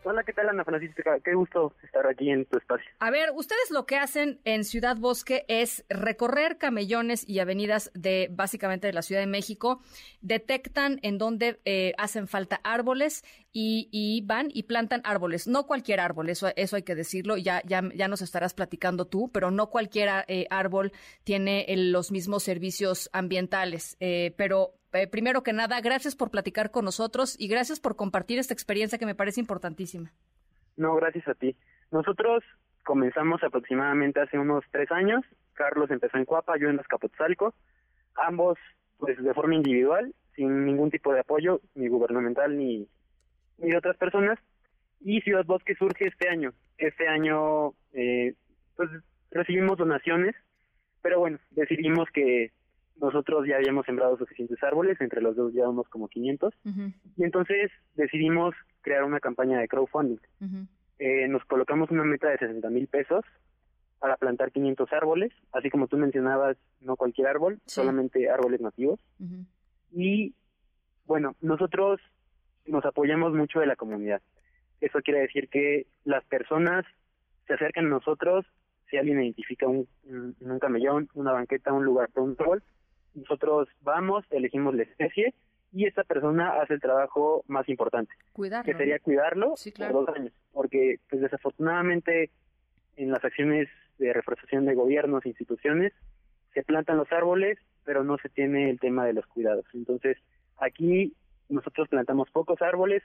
Hola, ¿qué tal Ana Francisca? Qué gusto estar aquí en tu espacio. A ver, ustedes lo que hacen en Ciudad Bosque es recorrer camellones y avenidas de básicamente de la Ciudad de México, detectan en dónde eh, hacen falta árboles y, van y plantan árboles. No cualquier árbol, eso, eso hay que decirlo, ya, ya, ya nos estarás platicando tú, pero no cualquier eh, árbol tiene el- los mismos servicios ambientales. Eh, pero eh, primero que nada, gracias por platicar con nosotros y gracias por compartir esta experiencia que me parece importantísima. No, gracias a ti. Nosotros comenzamos aproximadamente hace unos tres años. Carlos empezó en Cuapa, yo en Azcapotzalco. Ambos, pues de forma individual, sin ningún tipo de apoyo, ni gubernamental ni, ni de otras personas. Y Ciudad Bosque surge este año. Este año, eh, pues recibimos donaciones, pero bueno, decidimos que nosotros ya habíamos sembrado suficientes árboles, entre los dos llevamos como 500, y entonces decidimos crear una campaña de crowdfunding. Eh, nos colocamos una meta de 60 mil pesos para plantar 500 árboles, así como tú mencionabas, no cualquier árbol, Sí. solamente árboles nativos. Y bueno, nosotros nos apoyamos mucho de la comunidad. Eso quiere decir que las personas se acercan a nosotros, si alguien identifica un, un, un camellón, una banqueta, un lugar para un árbol, nosotros vamos, elegimos la especie y esta persona hace el trabajo más importante, Cuidarlo. que sería cuidarlo claro. por dos años, porque pues desafortunadamente en las acciones de reforestación de gobiernos, instituciones, se plantan los árboles, pero no se tiene el tema de los cuidados. Entonces, aquí nosotros plantamos pocos árboles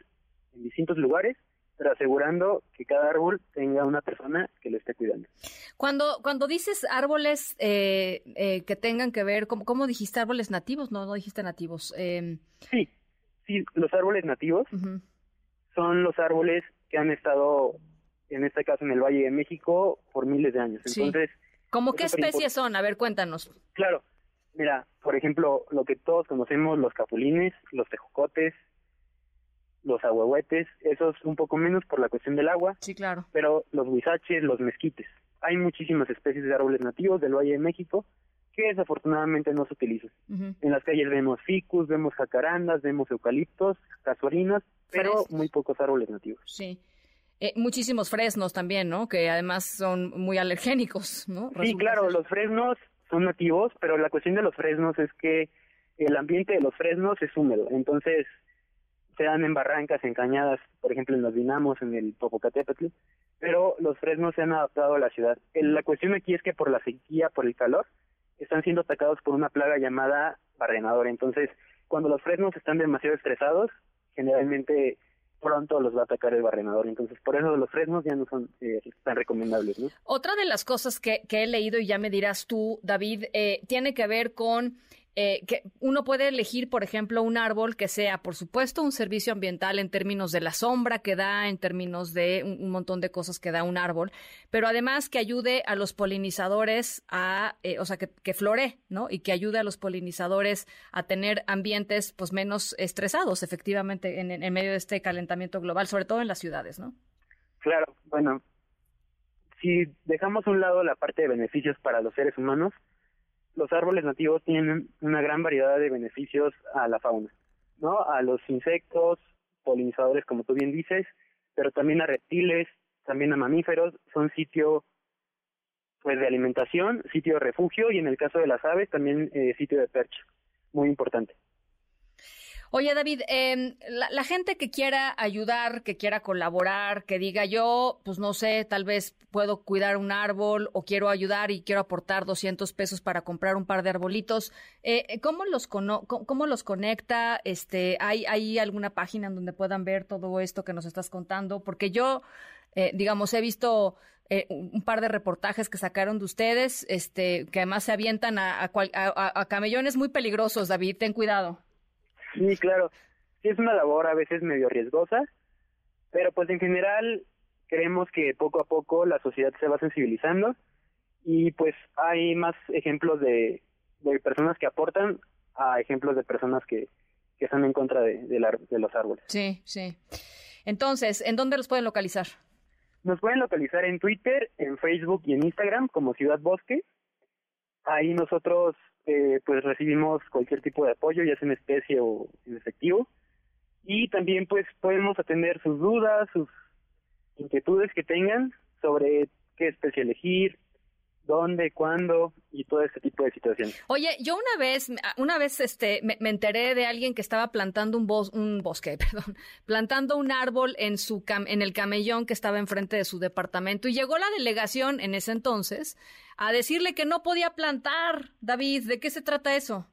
en distintos lugares, pero asegurando que cada árbol tenga una persona que lo esté cuidando. Cuando, cuando dices árboles eh, eh, que tengan que ver, ¿cómo, cómo dijiste árboles nativos? No, no dijiste nativos. Eh, Sí, sí, los árboles nativos son los árboles que han estado, en este caso en el Valle de México, por miles de años. Sí. Entonces, ¿Cómo qué especies son? A ver, cuéntanos. Claro, mira, por ejemplo, lo que todos conocemos, los capulines, los tejocotes, los ahuehuetes, esos un poco menos por la cuestión del agua. Sí, claro. Pero los huizaches, los mezquites. Hay muchísimas especies de árboles nativos del Valle de México que desafortunadamente no se utilizan. En las calles vemos ficus, vemos jacarandas, vemos eucaliptos, casuarinas, pero Fresnos. muy pocos árboles nativos. Sí. Eh, muchísimos fresnos también, ¿no? Que además son muy alergénicos, ¿no? Sí, claro, ser. los fresnos son nativos, pero la cuestión de los fresnos es que el ambiente de los fresnos es húmedo, entonces se dan en barrancas, en cañadas, por ejemplo en los dinamos, en el Popocatépetl, pero los fresnos se han adaptado a la ciudad. La cuestión aquí es que por la sequía, por el calor, están siendo atacados por una plaga llamada barrenador. Entonces, cuando los fresnos están demasiado estresados, generalmente pronto los va a atacar el barrenador. Entonces, por eso los fresnos ya no son eh, tan recomendables, ¿no? Otra de las cosas que, que he leído, y ya me dirás tú, David, eh, tiene que ver con eh, que uno puede elegir, por ejemplo, un árbol que sea, por supuesto, un servicio ambiental en términos de la sombra que da, en términos de un, montón de cosas que da un árbol, pero además que ayude a los polinizadores a, eh, o sea, que, que flore, ¿no? Y que ayude a los polinizadores a tener ambientes, pues, menos estresados, efectivamente, en, en medio de este calentamiento global, sobre todo en las ciudades, ¿no? Claro, bueno, si dejamos a un lado la parte de beneficios para los seres humanos, los árboles nativos tienen una gran variedad de beneficios a la fauna, ¿no? A los insectos, polinizadores, como tú bien dices, pero también a reptiles, también a mamíferos, son sitio pues de alimentación, sitio de refugio y en el caso de las aves también eh, sitio de percha, muy importante. Oye, David, eh, la, gente que quiera ayudar, que quiera colaborar, que diga yo, pues no sé, tal vez puedo cuidar un árbol o quiero ayudar y quiero aportar 200 pesos para comprar un par de arbolitos, eh, ¿cómo, los cono cómo, los conecta? Este, ¿hay, ¿Hay alguna página en donde puedan ver todo esto que nos estás contando? Porque yo, eh, digamos, he visto eh, un par de reportajes que sacaron de ustedes, este, que además se avientan a- a camellones muy peligrosos, David, ten cuidado. Sí, claro. Sí, es una labor a veces medio riesgosa, pero pues en general creemos que poco a poco la sociedad se va sensibilizando y pues hay más ejemplos de, de personas que aportan a ejemplos de personas que, que están en contra de, de la- de los árboles. Sí, sí. Entonces, ¿en dónde los pueden localizar? Nos pueden localizar en Twitter, en Facebook y en Instagram como Ciudad Bosque. Ahí nosotros eh, pues recibimos cualquier tipo de apoyo, ya sea en especie o en efectivo. Y también pues podemos atender sus dudas, sus inquietudes que tengan sobre qué especie elegir, dónde, cuándo y todo este tipo de situaciones. Oye, yo una vez, una vez este, me, me enteré de alguien que estaba plantando un, bos, un bosque, <laughs> perdón, plantando un árbol en, su cam, en el camellón que estaba enfrente de su departamento y llegó la delegación en ese entonces a decirle que no podía plantar. David, ¿de qué se trata eso?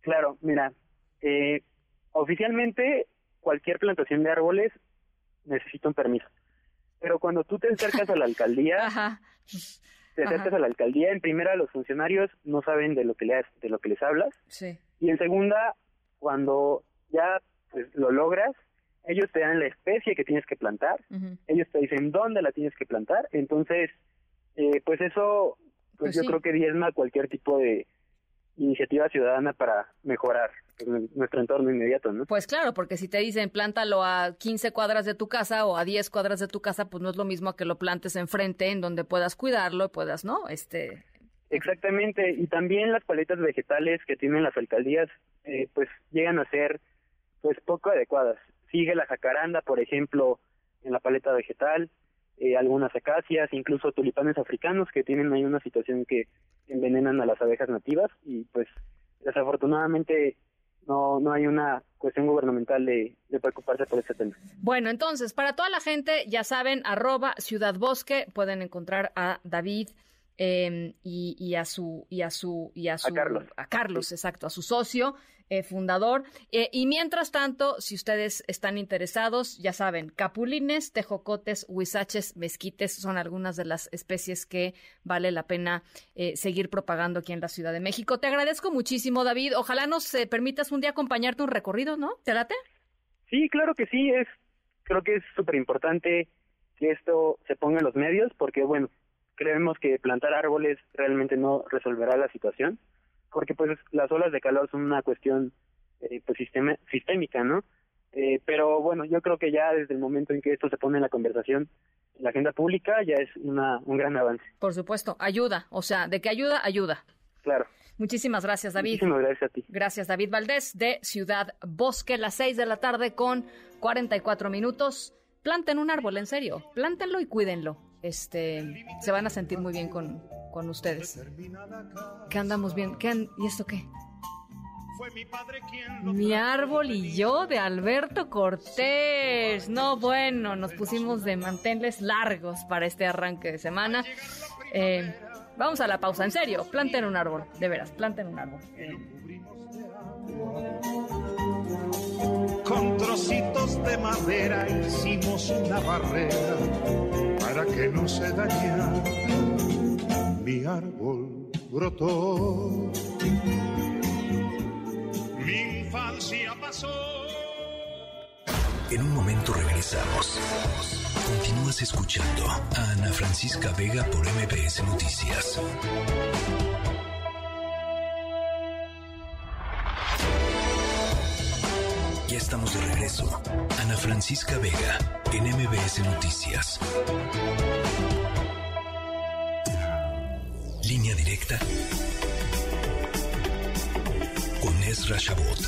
Claro, mira, eh, oficialmente cualquier plantación de árboles necesita un permiso. Pero cuando tú te acercas a la <laughs> alcaldía, te acercas Ajá. a la alcaldía, en primera los funcionarios no saben de lo que le, de lo que les hablas Sí. y en segunda cuando ya pues, lo logras, ellos te dan la especie que tienes que plantar, ellos te dicen dónde la tienes que plantar, entonces, eh, pues eso, pues, Pues yo sí. creo que diezma cualquier tipo de iniciativa ciudadana para mejorar nuestro entorno inmediato, ¿no? Pues claro, porque si te dicen plántalo a 15 cuadras de tu casa o a 10 cuadras de tu casa, pues no es lo mismo a que lo plantes enfrente en donde puedas cuidarlo y puedas, ¿no? Este, Exactamente, y también las paletas vegetales que tienen las alcaldías, eh, pues llegan a ser pues poco adecuadas. Sigue la jacaranda, por ejemplo, en la paleta vegetal, eh, algunas acacias, incluso tulipanes africanos que tienen ahí una situación que envenenan a las abejas nativas y pues desafortunadamente no, no hay una cuestión gubernamental de, de preocuparse por este tema. Bueno, entonces, para toda la gente, ya saben, arroba Ciudad Bosque, pueden encontrar a David eh, y, y a su y a su y a su Carlos. a Carlos, exacto, a su socio eh, fundador. Eh, y mientras tanto, si ustedes están interesados, ya saben, capulines, tejocotes, huizaches, mezquites son algunas de las especies que vale la pena eh, seguir propagando aquí en la Ciudad de México. Te agradezco muchísimo, David. Ojalá nos eh, permitas un día acompañarte un recorrido, ¿no? ¿Te late? Sí, claro que sí, es creo que es súper importante que esto se ponga en los medios porque bueno, creemos que plantar árboles realmente no resolverá la situación porque pues las olas de calor son una cuestión eh, pues sistema, sistémica, ¿no? Eh, pero bueno, yo creo que ya desde el momento en que esto se pone en la conversación, en la agenda pública, ya es una, un gran avance. Por supuesto, ayuda, o sea, de que ayuda, ayuda. Claro. Muchísimas gracias, David. Muchísimas gracias a ti. Gracias, David Valdés, de Ciudad Bosque, las 6 de la tarde con 44 minutos. Planten un árbol, en serio. Plántenlo y cuídenlo. Este, se van a sentir muy bien con, con ustedes. ¿Qué andamos bien? ¿Qué ¿Y esto qué? Mi árbol y yo de Alberto Cortés. No, bueno, nos pusimos de manteles largos para este arranque de semana. Eh, vamos a la pausa, en serio, planten un árbol, de veras, planten un árbol. Con trocitos de madera hicimos una barrera que no se dañara. Mi árbol brotó. Mi infancia pasó. En un momento regresamos. Continúas escuchando a Ana Francisca Vega por MBS Noticias. Estamos de regreso. Ana Francisca Vega en MBS Noticias. Línea directa con Ezra Shabot.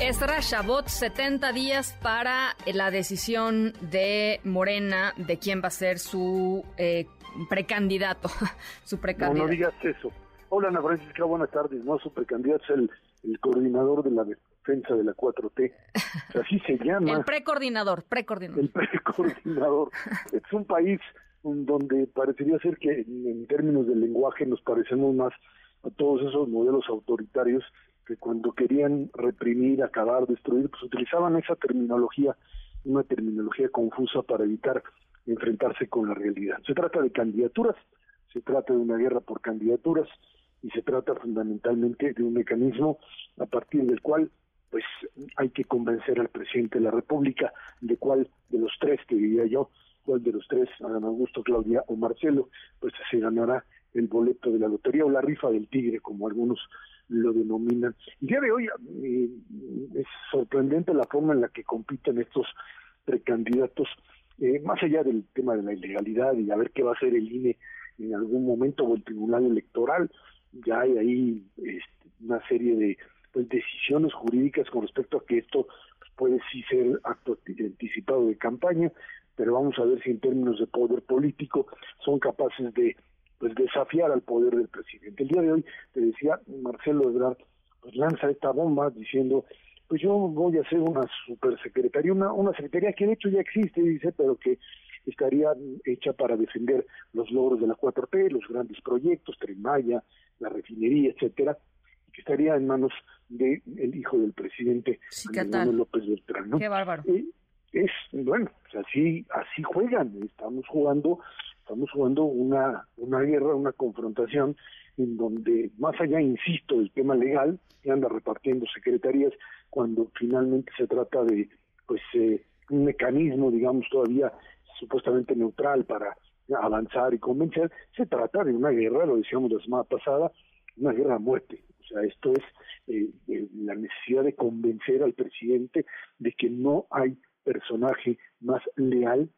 Ezra Shabot, 70 días para la decisión de Morena de quién va a ser su eh, precandidato. <laughs> su No, precandidato. no digas eso. Hola, Ana Francisca, buenas tardes. No, su precandidato es el, el coordinador de la defensa de la 4T. Así se <laughs> llama. El precoordinador, precoordinador. el precoordinador. es un país donde parecería ser que en en términos de lenguaje nos parecemos más a todos esos modelos autoritarios que cuando querían reprimir, acabar, destruir, pues utilizaban esa terminología, una terminología confusa para evitar enfrentarse con la realidad. Se trata de candidaturas, se trata de una guerra por candidaturas y se trata fundamentalmente de un mecanismo a partir del cual pues hay que convencer al presidente de la República de cuál de los tres, que diría yo, cuál de los tres, Adán Augusto, Claudia o Marcelo, pues se ganará el boleto de la lotería o la rifa del tigre, como algunos lo denominan. Y día de hoy eh, es sorprendente la forma en la que compiten estos precandidatos, eh, más allá del tema de la ilegalidad y a ver qué va a hacer el INE en algún momento o el Tribunal Electoral, ya hay ahí este, una serie de pues, decisiones jurídicas con respecto a que esto pues, puede sí ser acto anticipado de campaña, pero vamos a ver si en términos de poder político son capaces de pues desafiar al poder del presidente. El día de hoy te decía Marcelo Ebrard pues lanza esta bomba diciendo pues yo voy a hacer una supersecretaría, una, una secretaría que de hecho ya existe, dice, pero que estaría hecha para defender los logros de la 4T, los grandes proyectos, Tren Maya, la refinería, etcétera, y que estaría en manos del hijo del presidente, ¿qué Andrés tal? Manuel López Beltrán, ¿no? Qué bárbaro. Y es, bueno, pues así, así juegan, estamos jugando, estamos jugando una, una guerra, una confrontación en donde, más allá, insisto, del tema legal, que anda repartiendo secretarías, cuando finalmente se trata de pues eh, un mecanismo, digamos, todavía supuestamente neutral para avanzar y convencer, se trata de una guerra, lo decíamos la semana pasada, una guerra a muerte. O sea, esto es eh, eh, la necesidad de convencer al presidente de que no hay personaje más leal.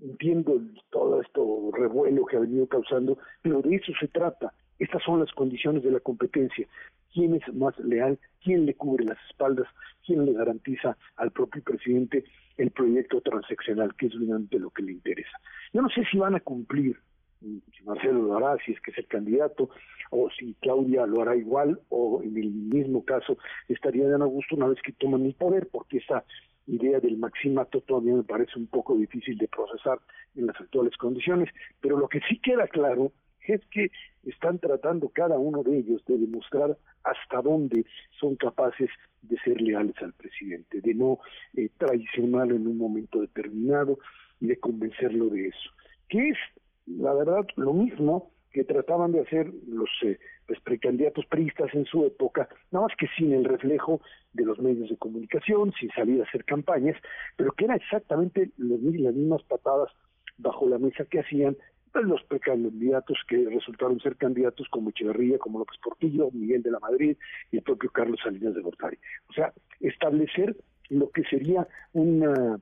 Entiendo todo esto revuelo que ha venido causando, pero de eso se trata. Estas son las condiciones de la competencia. ¿Quién es más leal? ¿Quién le cubre las espaldas? ¿Quién le garantiza al propio presidente el proyecto transaccional, que es realmente lo que le interesa? Yo no sé si van a cumplir, mm, si Marcelo lo hará, si es que es el candidato, o si Claudia lo hará igual, o en el mismo caso estaría Dan Augusto una vez que toman el poder, porque esa idea del maximato todavía me parece un poco difícil de procesar en las actuales condiciones, pero lo que sí queda claro es que están tratando cada uno de ellos de demostrar hasta dónde son capaces de ser leales al presidente, de no eh, traicionarlo en un momento determinado y de convencerlo de eso. Que es, la verdad, lo mismo que trataban de hacer los eh, pues, precandidatos priistas en su época, nada más que sin el reflejo de los medios de comunicación, sin salir a hacer campañas, pero que era exactamente las mismas patadas bajo la mesa que hacían pues, los precandidatos que resultaron ser candidatos como Echeverría, como López Portillo, Miguel de la Madrid y el propio Carlos Salinas de Gortari. O sea, establecer lo que sería una,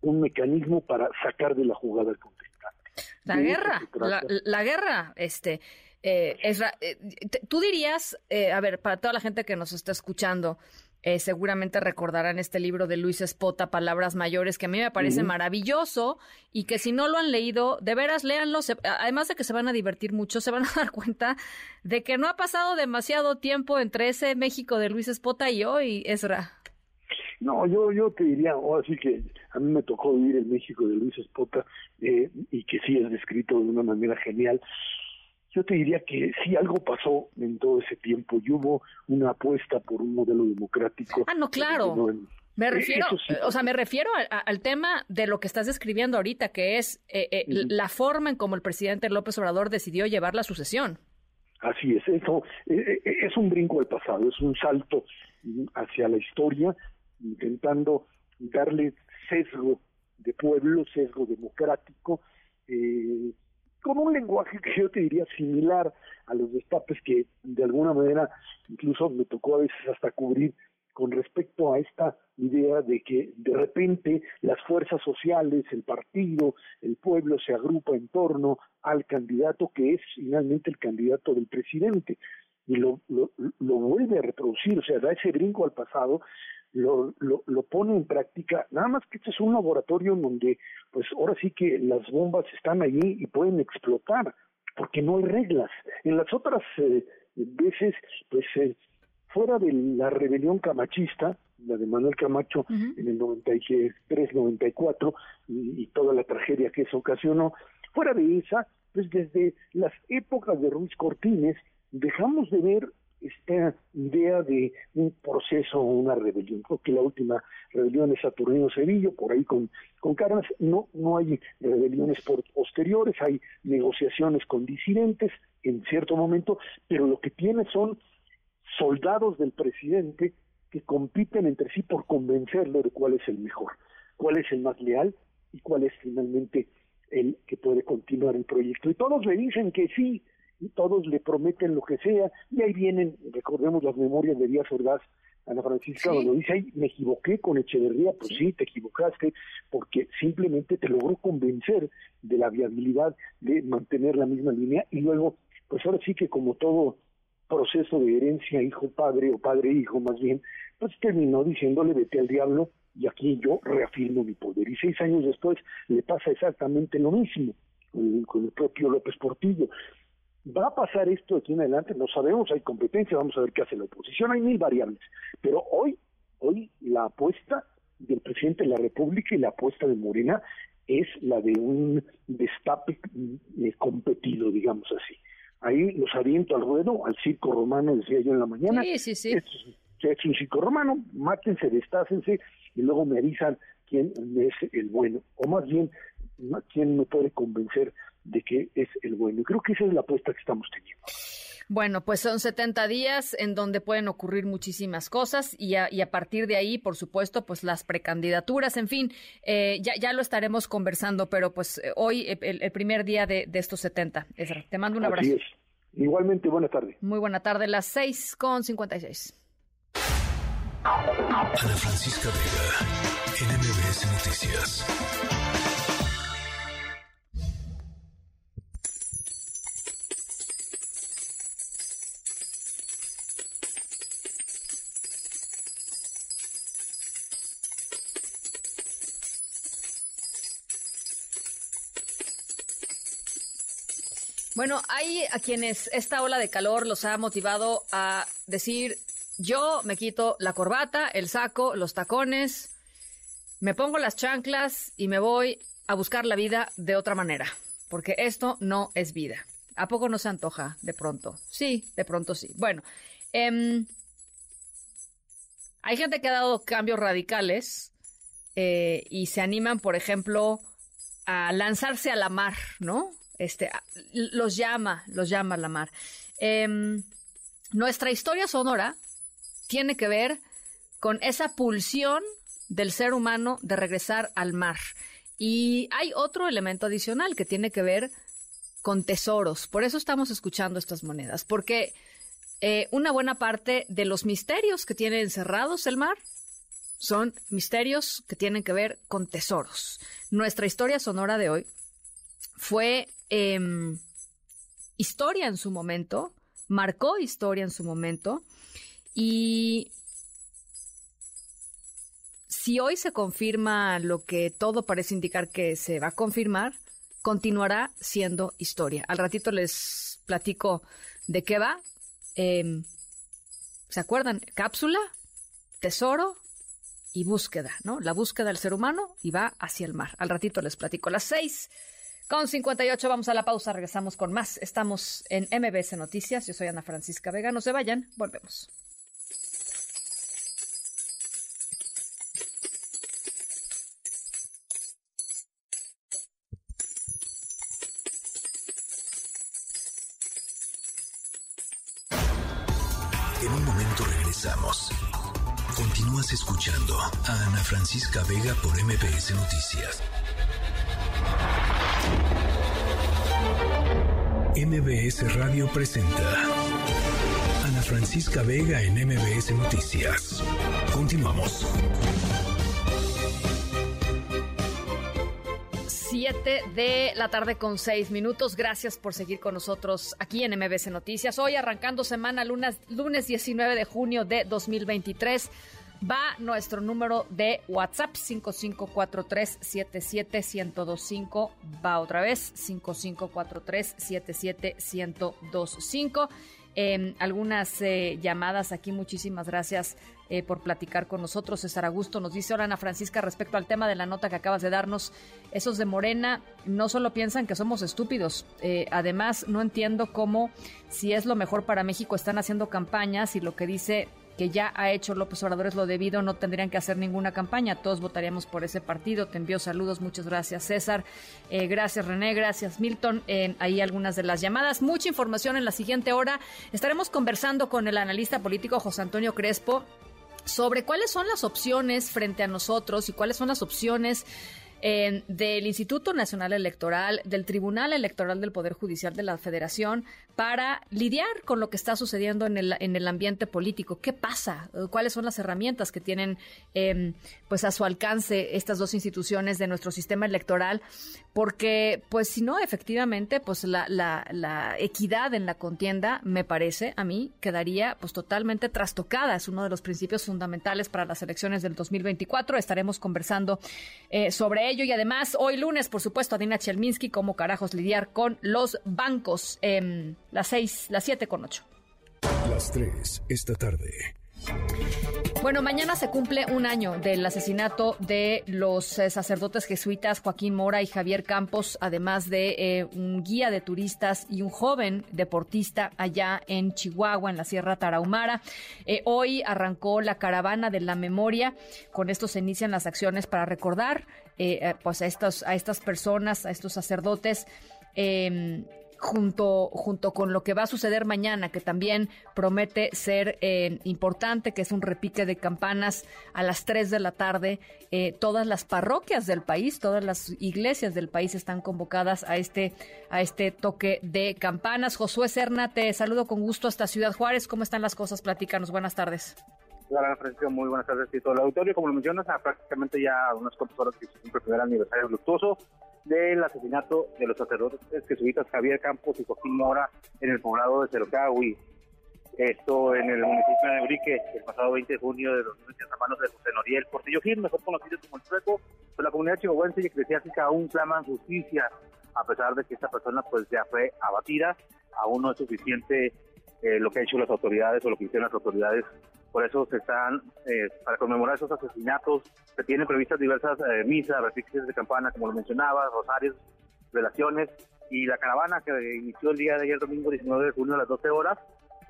un mecanismo para sacar de la jugada al contrincante. La De guerra, la, la guerra, este, eh, Ezra, eh, tú dirías, eh, a ver, para toda la gente que nos está escuchando, eh, seguramente recordarán este libro de Luis Espota, Palabras Mayores, que a mí me parece maravilloso y que si no lo han leído, de veras léanlo, se- además de que se van a divertir mucho, se van a <laughs> dar cuenta de que no ha pasado demasiado tiempo entre ese México de Luis Espota y hoy, Ezra. No, yo, yo te diría, ahora sí que a mí me tocó vivir en México de Luis Espota eh, y que sí es descrito de una manera genial. Yo te diría que sí algo pasó en todo ese tiempo y hubo una apuesta por un modelo democrático. Ah, no, claro. No, en- Me Eh, refiero, sí. o sea, me refiero a- a- al tema de lo que estás describiendo ahorita, que es eh, eh, la forma en cómo el presidente López Obrador decidió llevar la sucesión. Así es, eso eh, eh, es un brinco al pasado, es un salto mm, hacia la historia, intentando darle sesgo de pueblo, sesgo democrático, eh, con un lenguaje que yo te diría similar a los destapes que de alguna manera incluso me tocó a veces hasta cubrir con respecto a esta idea de que de repente las fuerzas sociales, el partido, el pueblo se agrupa en torno al candidato que es finalmente el candidato del presidente. Y lo, lo, lo vuelve a reproducir, o sea, da ese brinco al pasado, lo, lo, lo pone en práctica, nada más que este es un laboratorio en donde, pues ahora sí que las bombas están allí y pueden explotar, porque no hay reglas. En las otras eh, veces, pues eh, fuera de la rebelión camachista, la de Manuel Camacho en el 93-94 y, y toda la tragedia que eso ocasionó, fuera de esa, pues desde las épocas de Ruiz Cortines dejamos de ver esta idea de un proceso o una rebelión. Creo que la última rebelión es Saturnino Sevillo, por ahí con, con. No, no hay rebeliones por- posteriores, hay negociaciones con disidentes en cierto momento, pero lo que tiene son soldados del presidente que compiten entre sí por convencerlo de cuál es el mejor, cuál es el más leal y cuál es finalmente el que puede continuar el proyecto. Y todos le dicen que sí, y todos le prometen lo que sea, y ahí vienen, recordemos las memorias de Díaz Ordaz, Ana Francisca, donde dice, ay, me equivoqué con Echeverría, pues sí. te equivocaste, porque simplemente te logró convencer de la viabilidad de mantener la misma línea, y luego, pues ahora sí que como todo proceso de herencia hijo-padre o padre-hijo más bien, pues terminó diciéndole vete al diablo y aquí yo reafirmo mi poder. Y seis años después le pasa exactamente lo mismo con, con el propio López Portillo. ¿Va a pasar esto de aquí en adelante? No sabemos, hay competencia, vamos a ver qué hace la oposición, hay mil variables. Pero hoy, hoy la apuesta del presidente de la República y la apuesta de Morena es la de un destape eh, competido, digamos así. Ahí los aviento al ruedo, al circo romano, decía yo en la mañana. Sí, sí, sí. Es, es un circo romano, mátense, destácense y luego me avisan quién es el bueno. O más bien, quién me puede convencer de que es el bueno. Y creo que esa es la apuesta que estamos teniendo. Bueno, pues son 70 días en donde pueden ocurrir muchísimas cosas y a, y a partir de ahí, por supuesto, pues las precandidaturas, en fin, eh, ya, ya lo estaremos conversando, pero pues eh, hoy el, el primer día de, de estos 70. Ezra, te mando un abrazo. Así es. Igualmente, buena tarde. Muy buena tarde, las 6 con 56. Ana Francisca Vega, NMBS Noticias. Bueno, hay a quienes esta ola de calor los ha motivado a decir, yo me quito la corbata, el saco, los tacones, me pongo las chanclas y me voy a buscar la vida de otra manera, porque esto no es vida. ¿A poco no se antoja de pronto? Sí, de pronto sí. Bueno, em, hay gente que ha dado cambios radicales eh, y se animan, por ejemplo, a lanzarse a la mar, ¿no? Este, los llama, los llama la mar. Em, nuestra historia sonora tiene que ver con esa pulsión del ser humano de regresar al mar. Y hay otro elemento adicional que tiene que ver con tesoros. Por eso estamos escuchando estas monedas, porque eh, una buena parte de los misterios que tiene encerrados el mar son misterios que tienen que ver con tesoros. Nuestra historia sonora de hoy fue em, historia en su momento, marcó historia en su momento y si hoy se confirma lo que todo parece indicar que se va a confirmar, continuará siendo historia. Al ratito les platico de qué va. Em, ¿Se acuerdan? Cápsula, tesoro y búsqueda, ¿no? La búsqueda del ser humano y va hacia el mar. Al ratito les platico. Las seis con 58 vamos a la pausa, regresamos con más. Estamos en MBS Noticias. Yo soy Ana Francisca Vega. No se vayan, volvemos. En un momento regresamos. Continúas escuchando a Ana Francisca Vega por MBS Noticias. MBS Radio presenta Ana Francisca Vega en MBS Noticias. Continuamos. 7 de la tarde con 6 minutos. Gracias por seguir con nosotros aquí en MBC Noticias. Hoy arrancando semana, lunes, lunes 19 de junio de 2023. Va nuestro número de WhatsApp 5543-77125. Va otra vez 5543-77125. Eh, algunas eh, llamadas aquí. Muchísimas gracias eh, por platicar con nosotros. César Augusto nos dice, hola Ana Francisca, respecto al tema de la nota que acabas de darnos, esos de Morena no solo piensan que somos estúpidos, eh, además no entiendo cómo, si es lo mejor para México, están haciendo campañas y lo que dice que ya ha hecho López Obrador es lo debido, no tendrían que hacer ninguna campaña, todos votaríamos por ese partido. Te envío saludos, muchas gracias César, Eh, gracias René, gracias Milton, Eh, ahí algunas de las llamadas. Mucha información en la siguiente hora. Estaremos conversando con el analista político José Antonio Crespo sobre cuáles son las opciones frente a nosotros y cuáles son las opciones del Instituto Nacional Electoral, del Tribunal Electoral del Poder Judicial de la Federación, para lidiar con lo que está sucediendo en el, en el ambiente político. ¿Qué pasa? ¿Cuáles son las herramientas que tienen eh, pues a su alcance estas dos instituciones de nuestro sistema electoral? Porque, pues si no, efectivamente, pues la, la, equidad en la contienda, me parece, a mí, quedaría pues totalmente trastocada. Es uno de los principios fundamentales para las elecciones del 2024. Estaremos conversando eh, sobre y además hoy lunes, por supuesto, Adina Chelminsky, cómo carajos lidiar con los bancos. Eh, las seis, las siete con ocho. Las 3 esta tarde. Bueno, mañana se cumple un año del asesinato de los eh, sacerdotes jesuitas Joaquín Mora y Javier Campos, además de eh, un guía de turistas y un joven deportista allá en Chihuahua, en la Sierra Tarahumara. Eh, hoy arrancó la caravana de la memoria. Con esto se inician las acciones para recordar pues a, estos, a estas personas, a estos sacerdotes eh, junto, junto con lo que va a suceder mañana, que también promete ser eh, importante, que es un repique de campanas a las 3 de la tarde. Eh, todas las parroquias del país, todas las iglesias del país están convocadas a este, a este toque de campanas. Josué Serna, te saludo con gusto hasta Ciudad Juárez. ¿Cómo están las cosas? Platícanos. Buenas tardes. Muy buenas tardes y todo el auditorio. Como lo mencionas, a prácticamente ya unas cuantas horas que se cumple el primer aniversario luctuoso del asesinato de los sacerdotes jesuitas Javier Campos y Joaquín Mora en el poblado de Cerocahui. Esto en el municipio de Urique, el pasado 20 de junio de 2020, a de José Noriel Portillo Gil, mejor conocido como el Sueco, pues la comunidad chihuahuense y eclesiástica aún claman justicia, a pesar de que esta persona pues ya fue abatida, aún no es suficiente eh, lo que han hecho las autoridades o lo que hicieron las autoridades por eso se están, eh, para conmemorar esos asesinatos, se tienen previstas diversas eh, misas, repiques de campana, como lo mencionaba, rosarios, relaciones, y la caravana que inició el día de ayer, domingo 19 de junio a las 12 horas,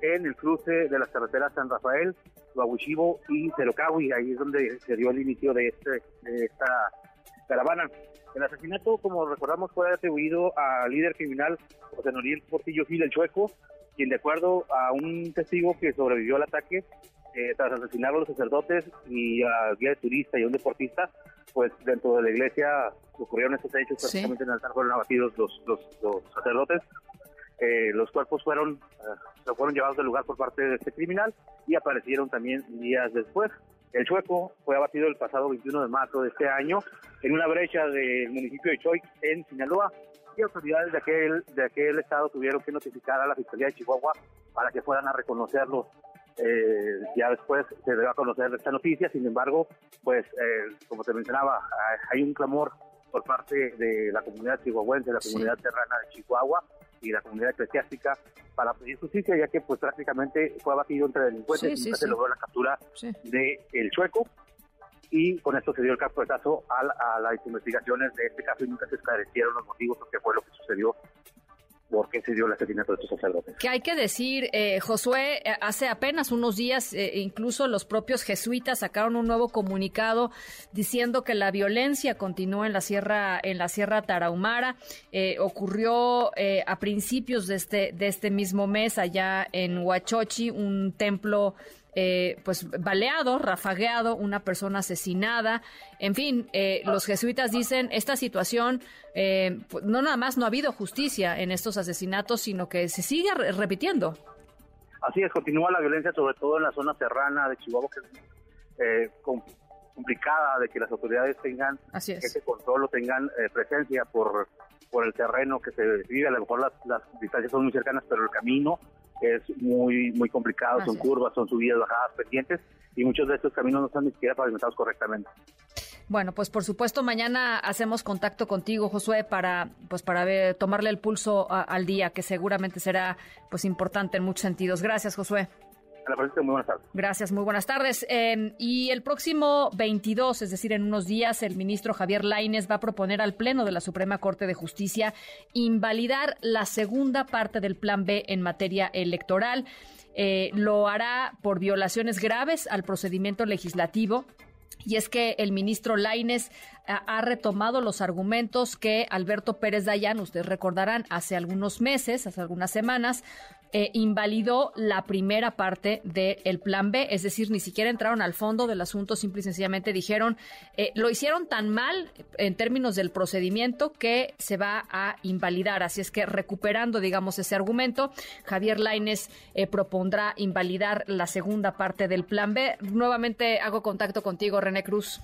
en el cruce de las carreteras San Rafael, Guaguchivo y Cerocahui, ahí es donde se dio el inicio de, este, de esta caravana. El asesinato, como recordamos, fue atribuido al líder criminal José Noriel Portillo Gil, el Chueco, quien de acuerdo a un testigo que sobrevivió al ataque, eh, tras asesinar a los sacerdotes y a guía de turista y a un deportista, pues dentro de la iglesia ocurrieron estos hechos, Sí. prácticamente en el altar fueron abatidos los, los, los sacerdotes. Eh, los cuerpos fueron, eh, fueron llevados del lugar por parte de este criminal y aparecieron también días después. El chueco fue abatido el pasado 21 de marzo de este año en una brecha del municipio de Choix, en Sinaloa, y autoridades de aquel, de aquel estado tuvieron que notificar a la Fiscalía de Chihuahua para que fueran a reconocerlo. Eh, ya después se dio a conocer esta noticia, sin embargo, pues eh, como te mencionaba, hay- un clamor por parte de la comunidad chihuahuense, la Sí. comunidad serrana de Chihuahua y la comunidad eclesiástica para pedir justicia, ya que pues prácticamente fue abatido entre delincuentes Sí, y sí, nunca se sí. logró la captura de el chueco y con esto se dio el carpetazo a, la- a las investigaciones de este caso y nunca se esclarecieron los motivos o qué fue lo que sucedió, por qué se dio el asesinato de estos sacerdotes. Que hay que decir, eh, Josué, eh, hace apenas unos días, eh, incluso los propios jesuitas sacaron un nuevo comunicado diciendo que la violencia continúa en la sierra, en la sierra Tarahumara. Eh, ocurrió eh, a principios de este, de este mismo mes allá en Huachochi, un templo eh, pues baleado, rafagueado, una persona asesinada. En fin, eh, los jesuitas dicen esta situación eh, no nada más no ha habido justicia en estos asesinatos, sino que se sigue re- repitiendo. Así es, continúa la violencia, sobre todo en la zona serrana de Chihuahua, que es eh, com- complicada de que las autoridades tengan Así es. ese control o tengan eh, presencia por, por el terreno que se vive. A lo mejor las, las distancias son muy cercanas, pero el camino es muy muy complicado, son curvas, son subidas, bajadas, pendientes, y muchos de estos caminos no están ni siquiera pavimentados correctamente. Bueno, pues por supuesto mañana hacemos contacto contigo, Josué, para pues para ver, tomarle el pulso a- al día, que seguramente será pues importante en muchos sentidos. Gracias, Josué. Gracias, muy buenas tardes. Eh, y el próximo 22, es decir, en unos días, el ministro Javier Lainez va a proponer al Pleno de la Suprema Corte de Justicia invalidar la segunda parte del Plan B en materia electoral. Eh, lo hará por violaciones graves al procedimiento legislativo. Y es que el ministro Laines ha, ha retomado los argumentos que Alberto Pérez Dayan, ustedes recordarán, hace algunos meses, hace algunas semanas, eh, invalidó la primera parte del plan B, es decir, ni siquiera entraron al fondo del asunto, simple y sencillamente dijeron, eh, lo hicieron tan mal en términos del procedimiento que se va a invalidar. Así es que recuperando, digamos, ese argumento, Javier Laines eh, propondrá invalidar la segunda parte del plan B. Nuevamente hago contacto contigo, René Cruz.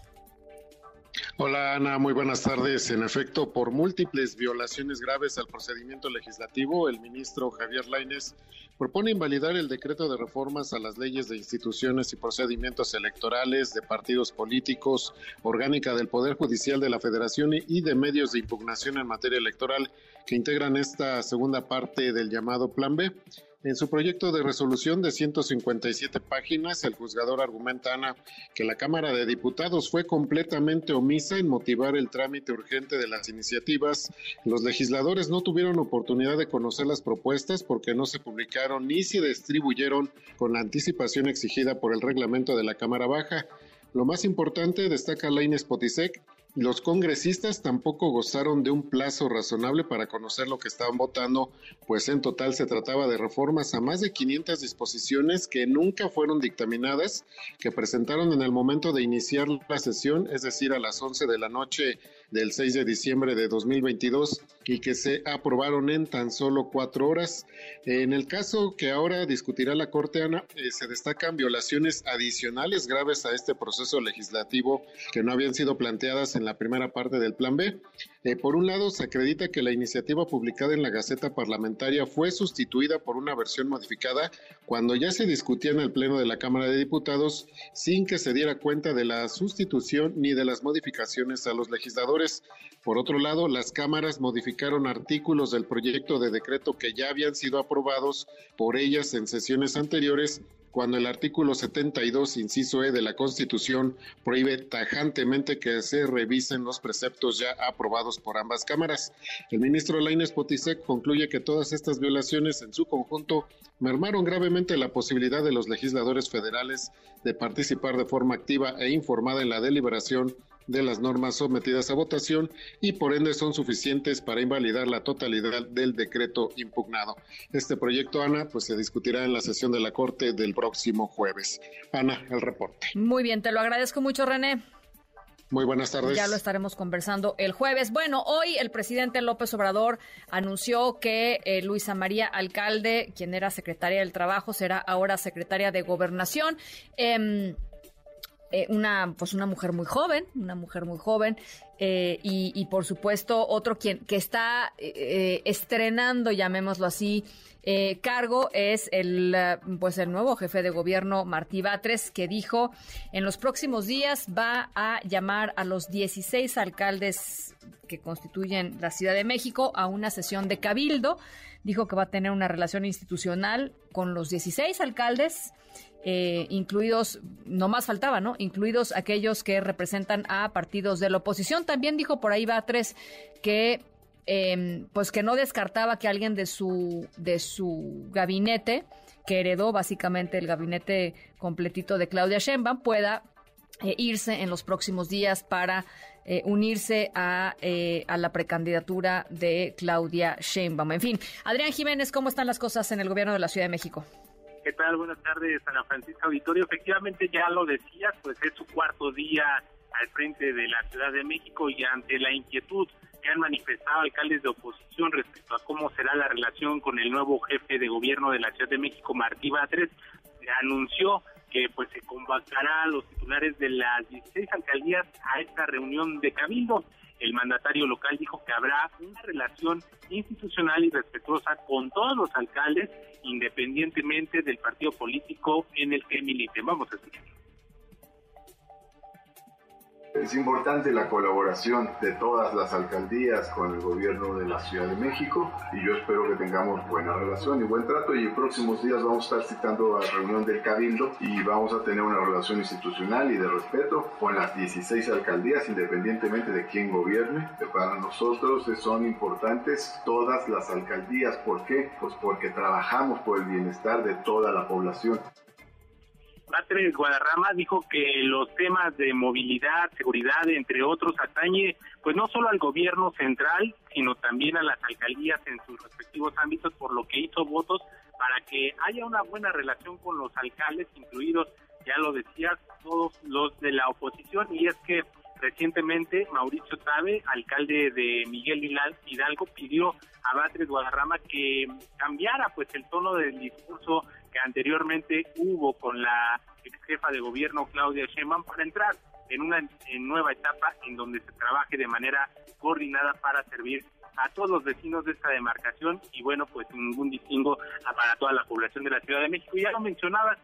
Hola Ana, muy buenas tardes. En efecto, por múltiples violaciones graves al procedimiento legislativo, el ministro Javier Lainez propone invalidar el decreto de reformas a las leyes de instituciones y procedimientos electorales, de partidos políticos, orgánica del Poder Judicial de la Federación y de medios de impugnación en materia electoral que integran esta segunda parte del llamado Plan B. En su proyecto de resolución de 157 páginas, el juzgador argumenta, Ana, que la Cámara de Diputados fue completamente omisa en motivar el trámite urgente de las iniciativas. Los legisladores no tuvieron oportunidad de conocer las propuestas porque no se publicaron ni se distribuyeron con la anticipación exigida por el reglamento de la Cámara Baja. Lo más importante, destaca Laines Potisek, Los congresistas tampoco gozaron de un plazo razonable para conocer lo que estaban votando, pues en total se trataba de reformas a más de 500 disposiciones que nunca fueron dictaminadas, que presentaron en el momento de iniciar la sesión, es decir, a las 11 de la noche del 6 de diciembre de 2022 y que se aprobaron en tan solo cuatro horas. En el caso que ahora discutirá la Corte, Ana, eh, se destacan violaciones adicionales graves a este proceso legislativo que no habían sido planteadas en la primera parte del Plan B. Eh, por un lado, se acredita que la iniciativa publicada en la Gaceta Parlamentaria fue sustituida por una versión modificada cuando ya se discutía en el Pleno de la Cámara de Diputados sin que se diera cuenta de la sustitución ni de las modificaciones a los legisladores. Por otro lado, las cámaras modificaron artículos del proyecto de decreto que ya habían sido aprobados por ellas en sesiones anteriores cuando el artículo 72, inciso E de la Constitución, prohíbe tajantemente que se revisen los preceptos ya aprobados por ambas cámaras. El ministro Lainez Potisek concluye que todas estas violaciones en su conjunto mermaron gravemente la posibilidad de los legisladores federales de participar de forma activa e informada en la deliberación de las normas sometidas a votación y por ende son suficientes para invalidar la totalidad del decreto impugnado. Este proyecto, Ana, pues se discutirá en la sesión de la Corte del próximo jueves. Ana, el reporte. Muy bien, te lo agradezco mucho, René. Muy buenas tardes. Ya lo estaremos conversando el jueves. Bueno, hoy el presidente López Obrador anunció que eh, Luisa María Alcalde, quien era secretaria del Trabajo, será ahora secretaria de Gobernación. Eh, eh, una, pues una mujer muy joven, una mujer muy joven, eh, y, y, por supuesto otro quien que está eh, estrenando, llamémoslo así, cargo es el pues el nuevo jefe de gobierno Martí Batres que dijo en los próximos días va a llamar a los 16 alcaldes que constituyen la Ciudad de México a una sesión de cabildo. Dijo que va a tener una relación institucional con los 16 alcaldes eh, incluidos, no más faltaba, ¿no? Incluidos aquellos que representan a partidos de la oposición. También dijo por ahí va tres que eh, pues que no descartaba que alguien de su de su gabinete que heredó básicamente el gabinete completito de Claudia Sheinbaum pueda eh, irse en los próximos días para eh, unirse a, eh, a, la precandidatura de Claudia Sheinbaum. En fin, Adrián Jiménez, ¿cómo están las cosas en el gobierno de la Ciudad de México? ¿Qué tal? Buenas tardes, Ana Francisca Auditorio. Efectivamente, ya lo decías, pues es su cuarto día al frente de la Ciudad de México y ante la inquietud que han manifestado alcaldes de oposición respecto a cómo será la relación con el nuevo jefe de gobierno de la Ciudad de México, Martí Batres, anunció que pues se convocará a los titulares de las 16 alcaldías a esta reunión de cabildo. El mandatario local dijo que habrá una relación institucional y respetuosa con todos los alcaldes, independientemente del partido político en el que militen. Vamos a escuchar. Es importante la colaboración de todas las alcaldías con el gobierno de la Ciudad de México y yo espero que tengamos buena relación y buen trato y en próximos días vamos a estar citando a la reunión del Cabildo y vamos a tener una relación institucional y de respeto con las 16 alcaldías independientemente de quién gobierne. Para nosotros son importantes todas las alcaldías. ¿Por qué? Pues porque trabajamos por el bienestar de toda la población. Batres Guadarrama dijo que los temas de movilidad, seguridad, entre otros, atañe pues no solo al gobierno central, sino también a las alcaldías en sus respectivos ámbitos, por lo que hizo votos para que haya una buena relación con los alcaldes, incluidos, ya lo decías, todos los de la oposición, y es que recientemente Mauricio Tabe, alcalde de Miguel Hidalgo, pidió a Batres Guadarrama que cambiara pues el tono del discurso que anteriormente hubo con la ex jefa de gobierno Claudia Sheinbaum para entrar en una en nueva etapa en donde se trabaje de manera coordinada para servir a todos los vecinos de esta demarcación y bueno, pues ningún distingo para toda la población de la Ciudad de México. Ya lo mencionabas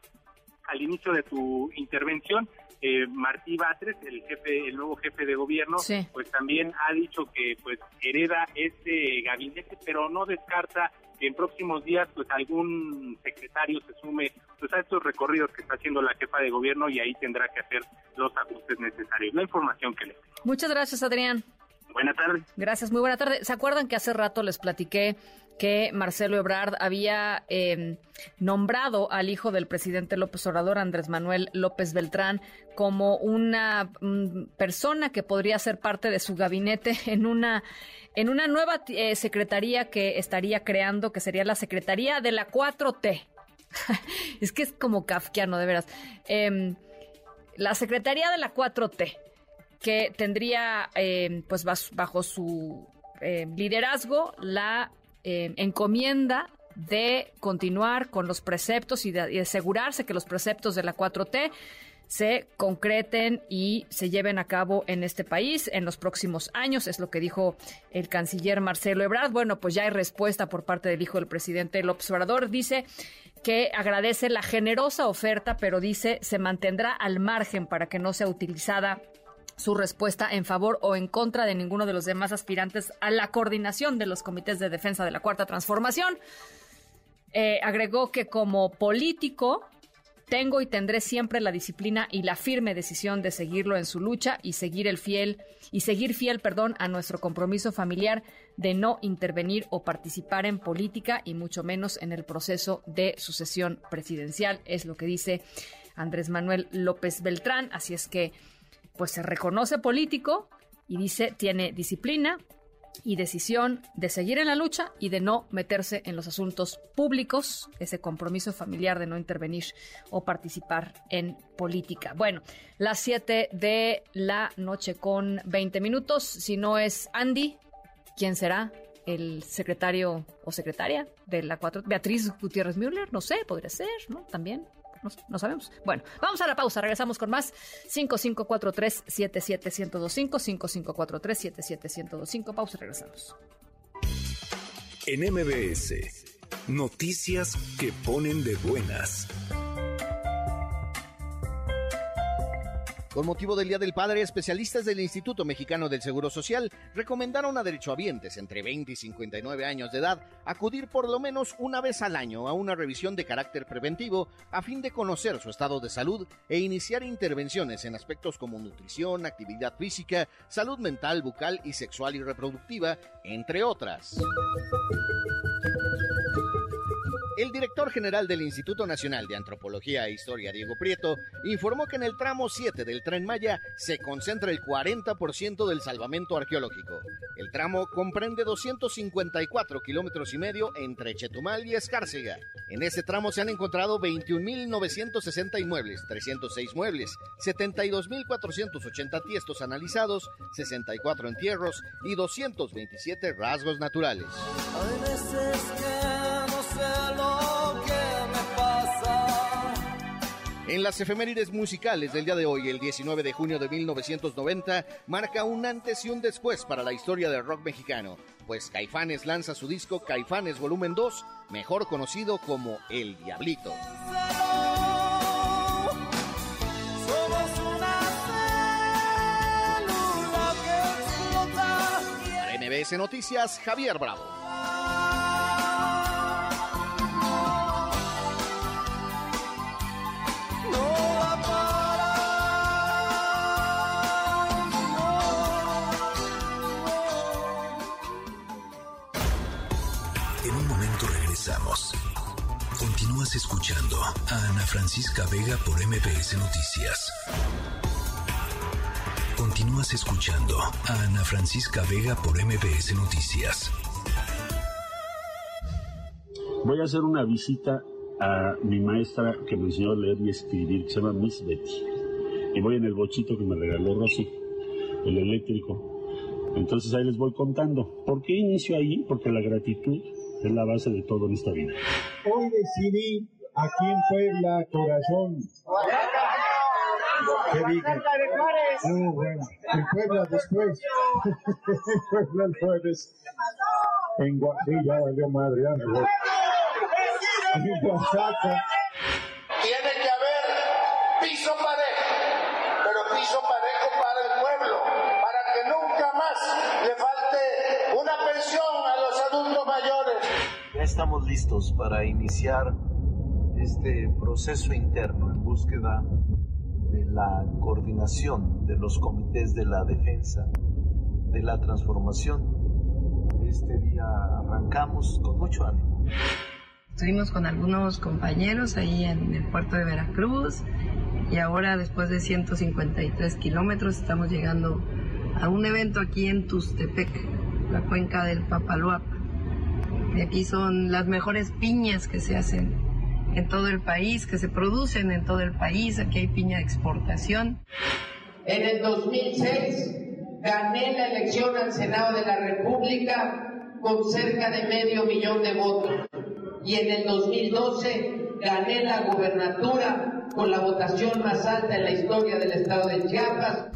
al inicio de tu intervención, eh, Martí Batres, el jefe, el nuevo jefe de gobierno, sí. pues también ha dicho que pues hereda este gabinete, pero no descarta que en próximos días pues algún secretario se sume pues a estos recorridos que está haciendo la jefa de gobierno y ahí tendrá que hacer los ajustes necesarios. La información que le Muchas gracias, Adrián. Buena tarde. Gracias, muy buena tarde. ¿Se acuerdan que hace rato les platiqué que Marcelo Ebrard había eh, nombrado al hijo del presidente López Obrador, Andrés Manuel López Beltrán, como una mm, persona que podría ser parte de su gabinete <laughs> en una en una nueva eh, secretaría que estaría creando, que sería la Secretaría de la 4T. <laughs> es que es como kafkiano, de veras. Em, la Secretaría de la 4T, que tendría, em, pues bajo su em, liderazgo, la em, encomienda de continuar con los preceptos y de asegurarse que los preceptos de la 4T se concreten y se lleven a cabo en este país en los próximos años, es lo que dijo el canciller Marcelo Ebrard. Bueno, pues ya hay respuesta por parte del hijo del presidente López Obrador. Dice que agradece la generosa oferta, pero dice se mantendrá al margen para que no sea utilizada su respuesta en favor o en contra de ninguno de los demás aspirantes a la coordinación de los comités de defensa de la Cuarta Transformación. Eh, agregó que como político tengo y tendré siempre la disciplina y la firme decisión de seguirlo en su lucha y seguir el fiel y seguir fiel, perdón, a nuestro compromiso familiar de no intervenir o participar en política y mucho menos en el proceso de sucesión presidencial, es lo que dice Andrés Manuel López Beltrán, así es que pues se reconoce político y dice tiene disciplina y decisión de seguir en la lucha y de no meterse en los asuntos públicos, ese compromiso familiar de no intervenir o participar en política. Bueno, las 7 de la noche con 20 minutos, si no es Andy, ¿quién será? El secretario o secretaria de la 4, Beatriz Gutiérrez Müller, no sé, podría ser, ¿no? También. No, no sabemos. Bueno, vamos a la pausa. Regresamos con más. 5543-77125. 5543-77125. Pausa regresamos. En MBS, noticias que ponen de buenas. Con motivo del Día del Padre, especialistas del Instituto Mexicano del Seguro Social recomendaron a derechohabientes entre 20 y 59 años de edad acudir por lo menos una vez al año a una revisión de carácter preventivo a fin de conocer su estado de salud e iniciar intervenciones en aspectos como nutrición, actividad física, salud mental, bucal y sexual y reproductiva, entre otras. El director general del Instituto Nacional de Antropología e Historia, Diego Prieto, informó que en el tramo 7 del Tren Maya se concentra el 40% del salvamento arqueológico. El tramo comprende 254 kilómetros y medio entre Chetumal y Escárcega. En ese tramo se han encontrado 21.960 inmuebles, 306 muebles, 72.480 tiestos analizados, 64 entierros y 227 rasgos naturales. Sé lo que me pasa. En las efemérides musicales del día de hoy, el 19 de junio de 1990, marca un antes y un después para la historia del rock mexicano, pues Caifanes lanza su disco Caifanes Volumen 2, mejor conocido como El Diablito. MBS Noticias, Javier Bravo. Continúas escuchando a Ana Francisca Vega por MBS Noticias. Continúas escuchando a Ana Francisca Vega por MBS Noticias. Voy a hacer una visita a mi maestra que me enseñó a leer y escribir, que se llama Miss Betty. Y voy en el bochito que me regaló Rosy, el eléctrico. Entonces ahí les voy contando. ¿Por qué inicio ahí? Porque la gratitud es la base de todo en esta vida. Hoy decidí aquí en Puebla, corazón. ¿Qué dije? Ah, bueno. En Puebla después. <laughs> en Puebla el jueves. En Gua- sí, ya valió madre. ya me voy. En Oaxaca. Más le falte una pensión a los adultos mayores. Ya estamos listos para iniciar este proceso interno en búsqueda de la coordinación de los comités de la defensa de la transformación. Este día arrancamos con mucho ánimo. Estuvimos con algunos compañeros ahí en el puerto de Veracruz y ahora después de 153 kilómetros estamos llegando a un evento aquí en Tustepec, la cuenca del Papaloapa. Y aquí son las mejores piñas que se hacen en todo el país, que se producen en todo el país. Aquí hay piña de exportación. En el 2006 gané la elección al Senado de la República con cerca de medio millón de votos. Y en el 2012 gané la gubernatura con la votación más alta en la historia del estado de Chiapas.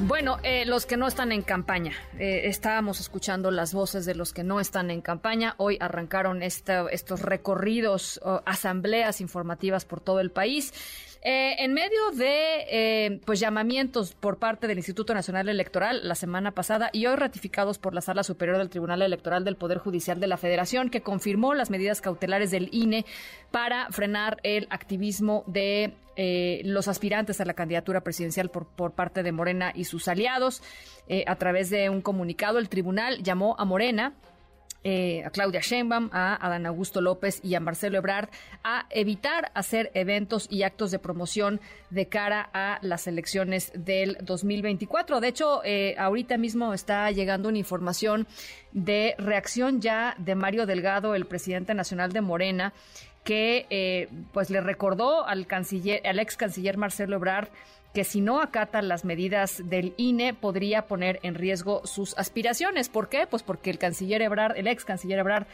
Bueno, eh, los que no están en campaña. Eh, estábamos escuchando las voces de los que no están en campaña. Hoy arrancaron estos recorridos, o asambleas informativas por todo el país. Eh, en medio de eh, pues llamamientos por parte del Instituto Nacional Electoral la semana pasada y hoy ratificados por la Sala Superior del Tribunal Electoral del Poder Judicial de la Federación, que confirmó las medidas cautelares del INE para frenar el activismo de eh, los aspirantes a la candidatura presidencial por, por parte de Morena y sus aliados. Eh, a través de un comunicado, el tribunal llamó a Morena eh, a Claudia Sheinbaum, a Adán Augusto López y a Marcelo Ebrard a evitar hacer eventos y actos de promoción de cara a las elecciones del 2024. De hecho, eh, ahorita mismo está llegando una información de reacción ya de Mario Delgado, el presidente nacional de Morena, que eh, pues le recordó al al ex canciller Marcelo Ebrard que si no acata las medidas del INE podría poner en riesgo sus aspiraciones. ¿Por qué? Pues porque el canciller Ebrard, el ex canciller Ebrard,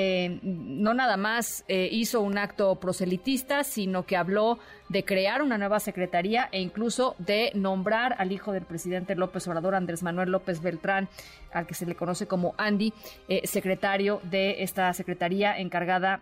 eh, no nada más eh, hizo un acto proselitista, sino que habló de crear una nueva secretaría e incluso de nombrar al hijo del presidente López Obrador, Andrés Manuel López Beltrán, al que se le conoce como Andy, eh, secretario de esta secretaría encargada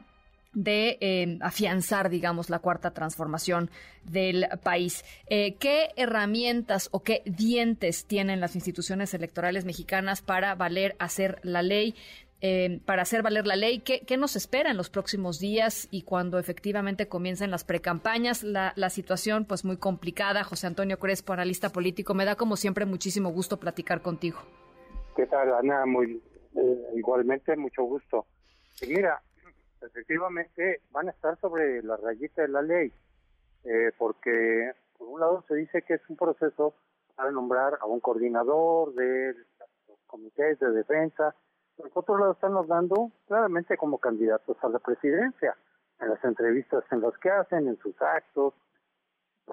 de eh, afianzar, digamos, la cuarta transformación del país. Eh, ¿Qué herramientas o qué dientes tienen las instituciones electorales mexicanas para valer, hacer la ley? eh, para hacer valer la ley, ¿qué, qué nos espera en los próximos días y cuando efectivamente comiencen las precampañas? La, la situación, pues muy complicada. José Antonio Crespo, analista político, me da como siempre muchísimo gusto platicar contigo. ¿Qué tal, Ana? Muy, igualmente, mucho gusto. Mira, efectivamente van a estar sobre la rayita de la ley, eh, porque por un lado se dice que es un proceso para nombrar a un coordinador de los comités de defensa, por otro lado están hablando claramente como candidatos a la presidencia, en las entrevistas en las que hacen, en sus actos,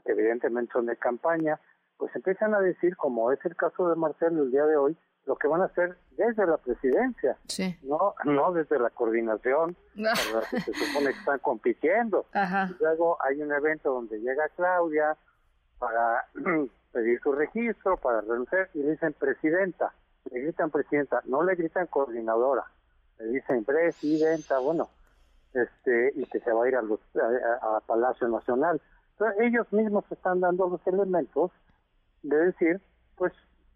que evidentemente son de campaña, pues empiezan a decir, como es el caso de Marcelo el día de hoy, lo que van a hacer desde la presidencia, sí. no no desde la coordinación, <laughs> que se supone que están compitiendo. Ajá. Luego hay un evento donde llega Claudia para <clears throat> pedir su registro, para renunciar, y le dicen presidenta, le gritan presidenta, no le gritan coordinadora, le dicen presidenta, bueno, este y que se va a ir a, los, a, a Palacio Nacional. Entonces ellos mismos están dando los elementos de decir, pues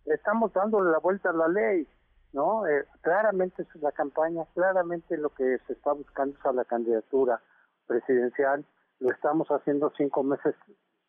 estamos dándole la vuelta a la ley, ¿no? Eh, claramente es la campaña, claramente lo que se está buscando es a la candidatura presidencial, lo estamos haciendo cinco meses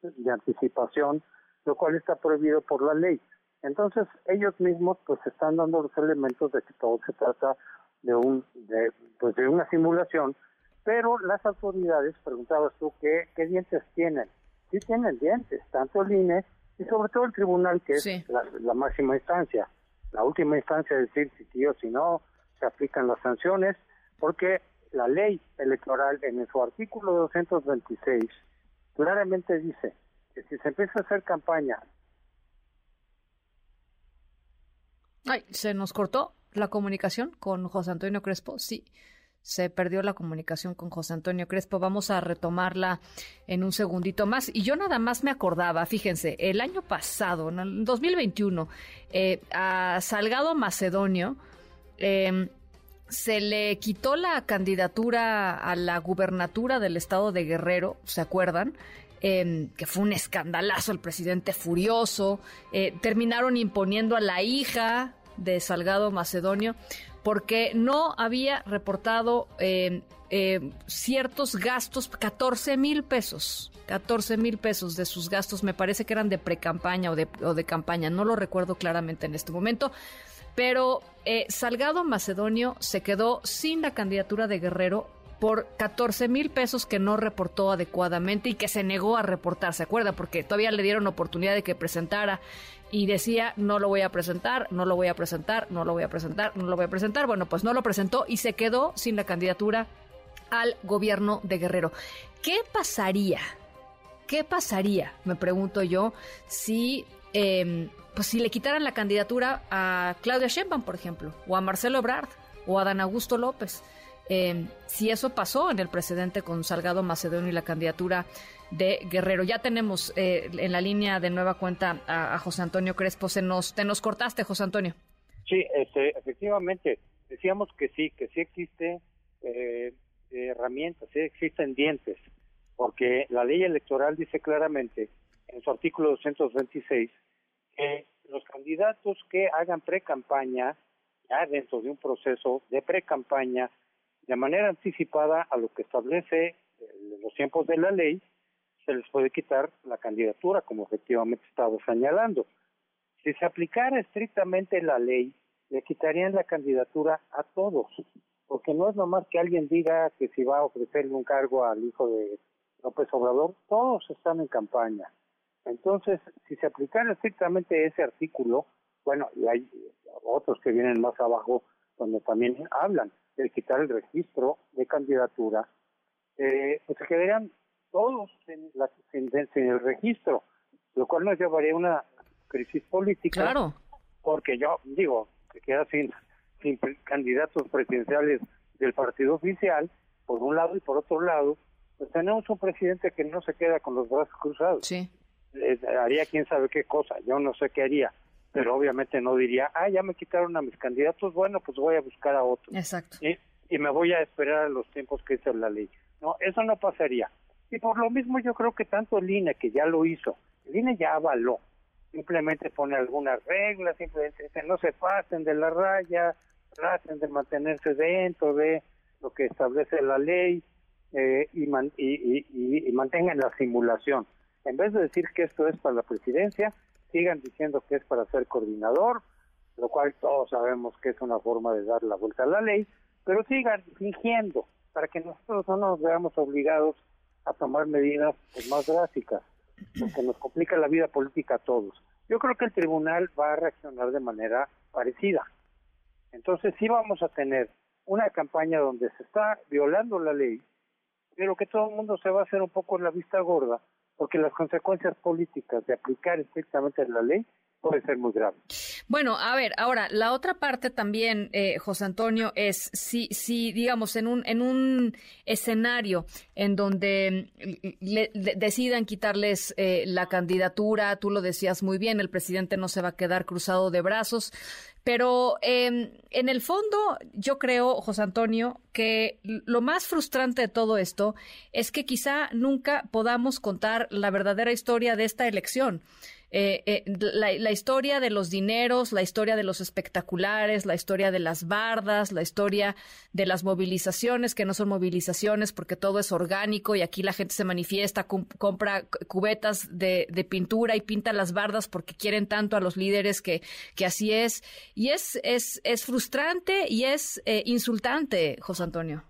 de anticipación, lo cual está prohibido por la ley. Entonces ellos mismos pues están dando los elementos de que todo se trata de un de, pues de una simulación, pero las autoridades, preguntabas tú, ¿qué, qué dientes tienen? Sí tienen dientes, tanto el INE y sobre todo el tribunal, que Sí. es la, la máxima instancia. La última instancia es decir si sí o si no se aplican las sanciones, porque la ley electoral en su artículo 226 claramente dice que si se empieza a hacer campaña Ay, se nos cortó la comunicación con José Antonio Crespo. Sí, se perdió la comunicación con José Antonio Crespo. Vamos a retomarla en un segundito más. Y yo nada más me acordaba, fíjense, el año pasado, en el 2021, eh, a Salgado Macedonio eh, se le quitó la candidatura a la gubernatura del estado de Guerrero, ¿se acuerdan? Eh, que fue un escandalazo, el presidente furioso, eh, terminaron imponiendo a la hija de Salgado Macedonio porque no había reportado eh, eh, ciertos gastos, 14 mil pesos, 14 mil pesos de sus gastos, me parece que eran de pre-campaña o de, o de campaña, no lo recuerdo claramente en este momento, pero eh, Salgado Macedonio se quedó sin la candidatura de Guerrero por 14 mil pesos que no reportó adecuadamente y que se negó a reportar, ¿se acuerda? Porque todavía le dieron oportunidad de que presentara y decía, no lo voy a presentar, no lo voy a presentar, no lo voy a presentar, no lo voy a presentar. Bueno, pues no lo presentó y se quedó sin la candidatura al gobierno de Guerrero. ¿Qué pasaría? ¿Qué pasaría, me pregunto yo, si, eh, pues si le quitaran la candidatura a Claudia Sheinbaum, por ejemplo, o a Marcelo Ebrard, o a Dan Augusto López? Eh, si eso pasó en el precedente con Salgado Macedonio y la candidatura de Guerrero. Ya tenemos eh, en la línea de nueva cuenta a, José Antonio Crespo. Se nos, te nos cortaste, José Antonio. Sí, este, efectivamente. Decíamos que sí, que sí existe eh, herramientas, sí existen dientes, porque la ley electoral dice claramente en su artículo 226 que los candidatos que hagan pre-campaña, ya dentro de un proceso de pre-campaña, de manera anticipada a lo que establece los tiempos de la ley, se les puede quitar la candidatura, como efectivamente estaba señalando. Si se aplicara estrictamente la ley, le quitarían la candidatura a todos, porque no es nomás que alguien diga que si va a ofrecerle un cargo al hijo de López Obrador, todos están en campaña. Entonces, si se aplicara estrictamente ese artículo, bueno, y hay otros que vienen más abajo donde también hablan, de quitar el registro de candidatura, eh, pues se quedarían todos sin, la, sin, el registro, lo cual nos llevaría a una crisis política. Claro. Porque yo digo, se queda sin, sin candidatos presidenciales del partido oficial, por un lado, y por otro lado, pues tenemos un presidente que no se queda con los brazos cruzados. Sí. Eh, haría quién sabe qué cosa, yo no sé qué haría pero obviamente no diría, ah, ya me quitaron a mis candidatos, bueno, pues voy a buscar a otro. Exacto. Y, y me voy a esperar a los tiempos que dice la ley. No, eso no pasaría. Y por lo mismo yo creo que tanto el INE, que ya lo hizo, el INE ya avaló, simplemente pone algunas reglas, simplemente dice, no se pasen de la raya, traten de mantenerse dentro de lo que establece la ley eh, y, man, y, y, y mantengan la simulación. En vez de decir que esto es para la presidencia, sigan diciendo que es para ser coordinador, lo cual todos sabemos que es una forma de dar la vuelta a la ley, pero sigan fingiendo para que nosotros no nos veamos obligados a tomar medidas pues, más drásticas, porque nos complica la vida política a todos. Yo creo que el tribunal va a reaccionar de manera parecida. Entonces sí vamos a tener una campaña donde se está violando la ley, pero que todo el mundo se va a hacer un poco la vista gorda, porque las consecuencias políticas de aplicar estrictamente la ley pueden ser muy graves. Bueno, a ver, ahora la otra parte también, eh, José Antonio, es si, si digamos en un en un escenario en donde le, le decidan quitarles eh, la candidatura, tú lo decías muy bien, el presidente no se va a quedar cruzado de brazos, pero eh, en el fondo, yo creo, José Antonio, que lo más frustrante de todo esto es que quizá nunca podamos contar la verdadera historia de esta elección. Eh, eh, la, historia de los dineros, la historia de los espectaculares, la historia de las bardas, la historia de las movilizaciones, que no son movilizaciones porque todo es orgánico y aquí la gente se manifiesta, compra cubetas de, de, pintura y pinta las bardas porque quieren tanto a los líderes que, que así es. Y es, es, es frustrante y es eh, insultante, José Antonio.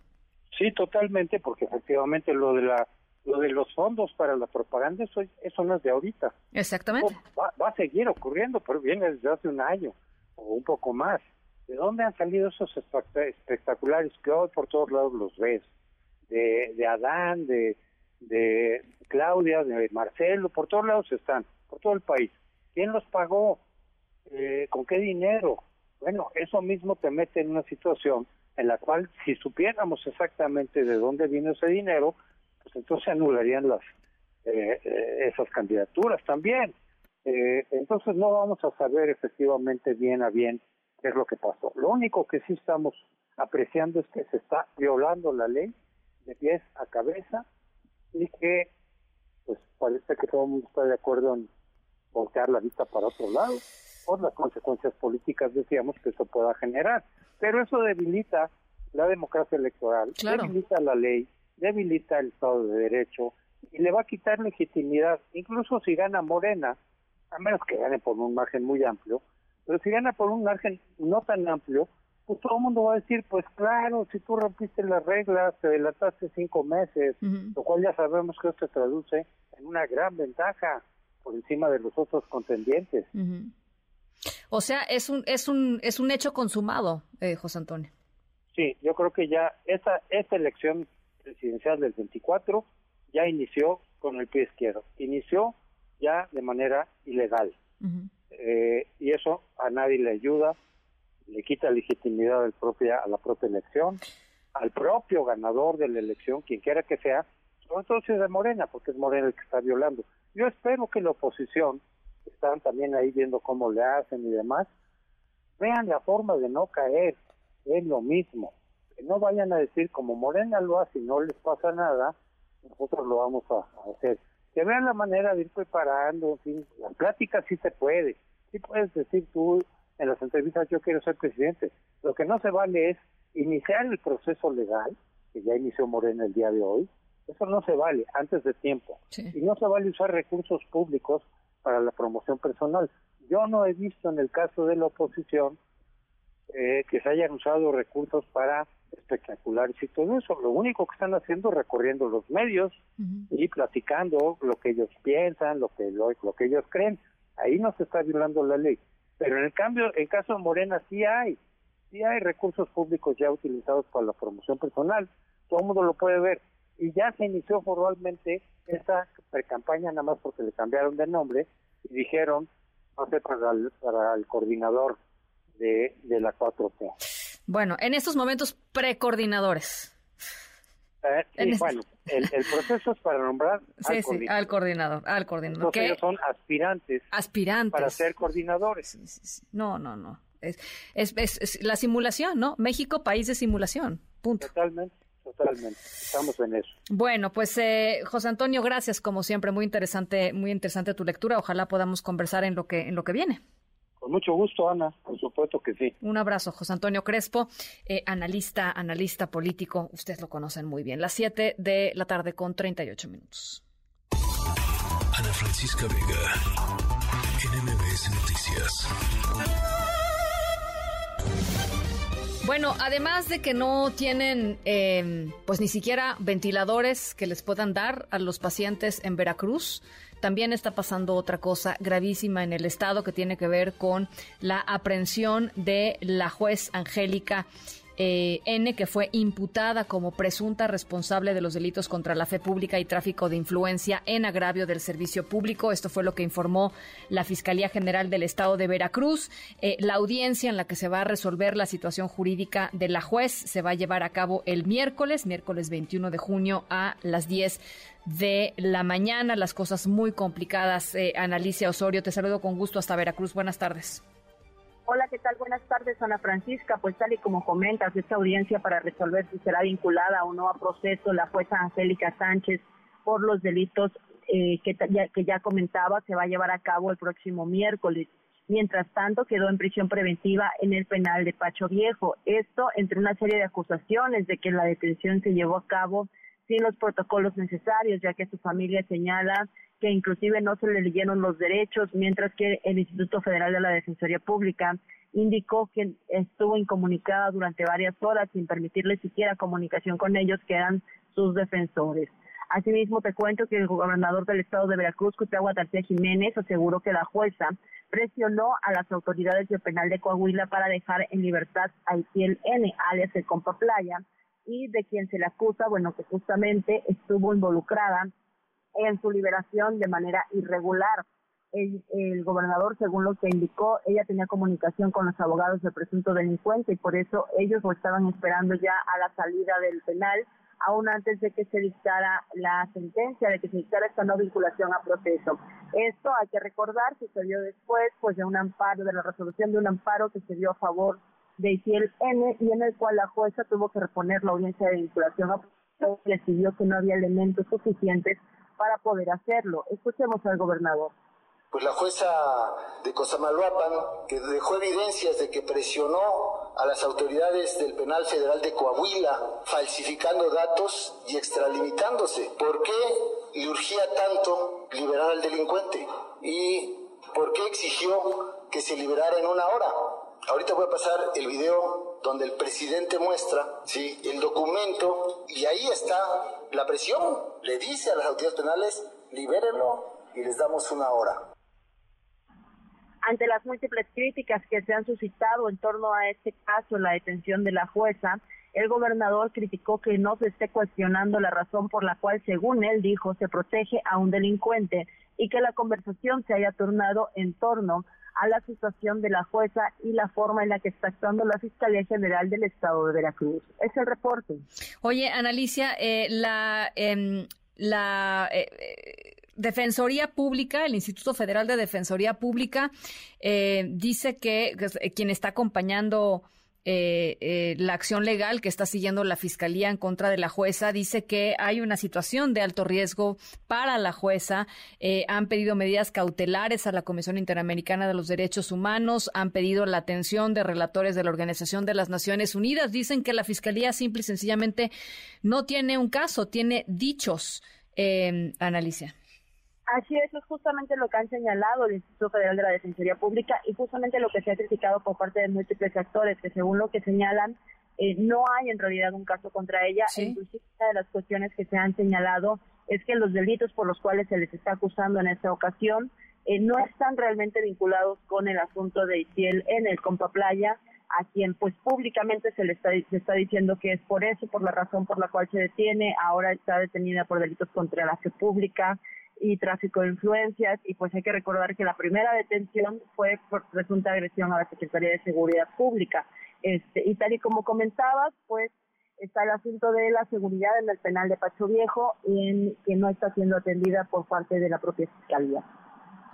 Sí, totalmente, porque efectivamente lo de la lo de los fondos para la propaganda, eso, eso no es de ahorita. Exactamente. Va, va, a seguir ocurriendo, pero viene desde hace un año o un poco más. ¿De dónde han salido esos espectaculares que hoy por todos lados los ves? De, de Adán, de, de Claudia, de Marcelo, por todos lados están, por todo el país. ¿Quién los pagó? Eh, ¿Con qué dinero? Bueno, eso mismo te mete en una situación en la cual si supiéramos exactamente de dónde vino ese dinero, pues entonces se anularían las eh, eh, esas candidaturas también. Eh, entonces no vamos a saber efectivamente bien a bien qué es lo que pasó. Lo único que sí estamos apreciando es que se está violando la ley de pies a cabeza y que pues parece que todo el mundo está de acuerdo en voltear la vista para otro lado por las consecuencias políticas decíamos que eso pueda generar. Pero eso debilita la democracia electoral, Claro. debilita la ley, debilita el Estado de Derecho y le va a quitar legitimidad, incluso si gana Morena, a menos que gane por un margen muy amplio, pero si gana por un margen no tan amplio, pues todo el mundo va a decir, pues claro, si tú rompiste las reglas, te delataste cinco meses, lo cual ya sabemos que esto se traduce en una gran ventaja por encima de los otros contendientes. Ujú. O sea, es un, es un, es un hecho consumado, eh, José Antonio. Sí, yo creo que ya esta, esta elección presidencial del 24 ya inició con el pie izquierdo, inició ya de manera ilegal. Eh, y eso a nadie le ayuda, le quita legitimidad al propia, a la propia elección, al propio ganador de la elección, quien quiera que sea, sobre todo si es de Morena, porque es Morena el que está violando. Yo espero que la oposición, que están también ahí viendo cómo le hacen y demás, vean la forma de no caer en lo mismo. Que no vayan a decir como Morena lo hace y no les pasa nada, nosotros lo vamos a, a hacer. Que vean la manera de ir preparando, en fin, la plática sí se puede. Sí puedes decir tú en las entrevistas yo quiero ser presidente. Lo que no se vale es iniciar el proceso legal, que ya inició Morena el día de hoy. Eso no se vale antes de tiempo. Y no se vale usar recursos públicos para la promoción personal. Yo no he visto en el caso de la oposición eh, que se hayan usado recursos para espectaculares y todo eso. Lo único que están haciendo es recorriendo los medios y platicando lo que ellos piensan, lo que lo, lo que ellos creen. Ahí no se está violando la ley. Pero en el cambio, en caso de Morena sí hay, sí hay recursos públicos ya utilizados para la promoción personal. Todo el mundo lo puede ver. Y ya se inició formalmente esta pre-campaña nada más porque le cambiaron de nombre y dijeron, no sé, para el, para el coordinador de, de la 4T. Bueno, en estos momentos precoordinadores. Eh, sí, En este- bueno, el, el proceso es para nombrar <laughs> Sí, al sí, coordinador. al coordinador, al coordinador. Entonces ¿Qué? ellos son aspirantes, Aspirantes. para ser coordinadores. No, no, no. Es, es, es- es la simulación, ¿no? México, país de simulación. Punto. Totalmente, totalmente. Estamos en eso. Bueno, pues eh, José Antonio, gracias como siempre, muy interesante, muy interesante tu lectura. Ojalá podamos conversar en lo que en lo que viene. Con mucho gusto, Ana, por supuesto que sí. Un abrazo, José Antonio Crespo, eh, analista, analista político. Ustedes lo conocen muy bien. Las 7 de la tarde con 38 minutos. Ana Francisca Vega, NMBS Noticias. Bueno, además de que no tienen, eh, pues ni siquiera ventiladores que les puedan dar a los pacientes en Veracruz, también está pasando otra cosa gravísima en el estado que tiene que ver con la aprehensión de la juez Angélica eh, N, que fue imputada como presunta responsable de los delitos contra la fe pública y tráfico de influencia en agravio del servicio público. Esto fue lo que informó la Fiscalía General del Estado de Veracruz. Eh, la audiencia en la que se va a resolver la situación jurídica de la juez se va a llevar a cabo el miércoles, miércoles 21 de junio a las 10 de la mañana. Las cosas muy complicadas. Eh, Analicia Osorio, te saludo con gusto hasta Veracruz. Buenas tardes. Hola, ¿qué tal? Buenas tardes, Ana Francisca. Pues tal y como comentas, esta audiencia para resolver si será vinculada o no a proceso la jueza Angélica Sánchez por los delitos eh, que, ya, que ya comentaba se va a llevar a cabo el próximo miércoles. Mientras tanto, quedó en prisión preventiva en el penal de Pacho Viejo. Esto entre una serie de acusaciones de que la detención se llevó a cabo sin los protocolos necesarios, ya que su familia señala que inclusive no se le leyeron los derechos, mientras que el Instituto Federal de la Defensoría Pública indicó que estuvo incomunicada durante varias horas sin permitirle siquiera comunicación con ellos, que eran sus defensores. Asimismo, te cuento que el gobernador del estado de Veracruz, Cuitlagua García Jiménez, aseguró que la jueza presionó a las autoridades del penal de Coahuila para dejar en libertad a Itiel N., alias el Compa Playa, y de quien se le acusa, bueno, que justamente estuvo involucrada en su liberación de manera irregular. El, gobernador, según lo que indicó, ella tenía comunicación con los abogados del presunto delincuente y por eso ellos lo estaban esperando ya a la salida del penal, aún antes de que se dictara la sentencia, de que se dictara esta no vinculación a proceso. Esto hay que recordar, sucedió después pues de un amparo, de la resolución de un amparo que se dio a favor de Itiel N y en el cual la jueza tuvo que reponer la audiencia de vinculación a decidió que no había elementos suficientes para poder hacerlo. Escuchemos al gobernador. pues la jueza de Cosamaloapan, que dejó evidencias de que presionó a las autoridades del Penal Federal de Coahuila, falsificando datos y extralimitándose. ¿Por qué le urgía tanto liberar al delincuente? ¿Y por qué exigió que se liberara en una hora? Ahorita voy a pasar el video donde el presidente muestra ¿sí? el documento y ahí está la presión. Le dice a las autoridades penales, libérenlo y les damos una hora. Ante las múltiples críticas que se han suscitado en torno a este caso, la detención de la jueza, el gobernador criticó que no se esté cuestionando la razón por la cual, según él dijo, se protege a un delincuente y que la conversación se haya tornado en torno a la situación de la jueza y la forma en la que está actuando la Fiscalía General del Estado de Veracruz. Es el reporte. Oye, Analicia, eh, la, em, la eh, eh, Defensoría Pública, el Instituto Federal de Defensoría Pública, dice que quien está acompañando eh, eh, la acción legal que está siguiendo la Fiscalía en contra de la jueza. Dice que hay una situación de alto riesgo para la jueza. Eh, han pedido medidas cautelares a la Comisión Interamericana de los Derechos Humanos. Han pedido la atención de relatores de la Organización de las Naciones Unidas. Dicen que la Fiscalía simple y sencillamente no tiene un caso, tiene dichos. Eh, Analicia. Así es, es justamente lo que han señalado el Instituto Federal de la Defensoría Pública y justamente lo que se ha criticado por parte de múltiples actores, que según lo que señalan, eh, no hay en realidad un caso contra ella. Inclusive una de las cuestiones que se han señalado es que los delitos por los cuales se les está acusando en esta ocasión eh, no están realmente vinculados con el asunto de Itiel en el Compa Playa, a quien pues públicamente se le está, se está diciendo que es por eso, por la razón por la cual se detiene, ahora está detenida por delitos contra la fe pública, y tráfico de influencias y pues hay que recordar que la primera detención fue por presunta agresión a la Secretaría de Seguridad Pública. Este, y tal y como comentabas, pues está el asunto de la seguridad en el penal de Pacho Viejo y que no está siendo atendida por parte de la propia Fiscalía.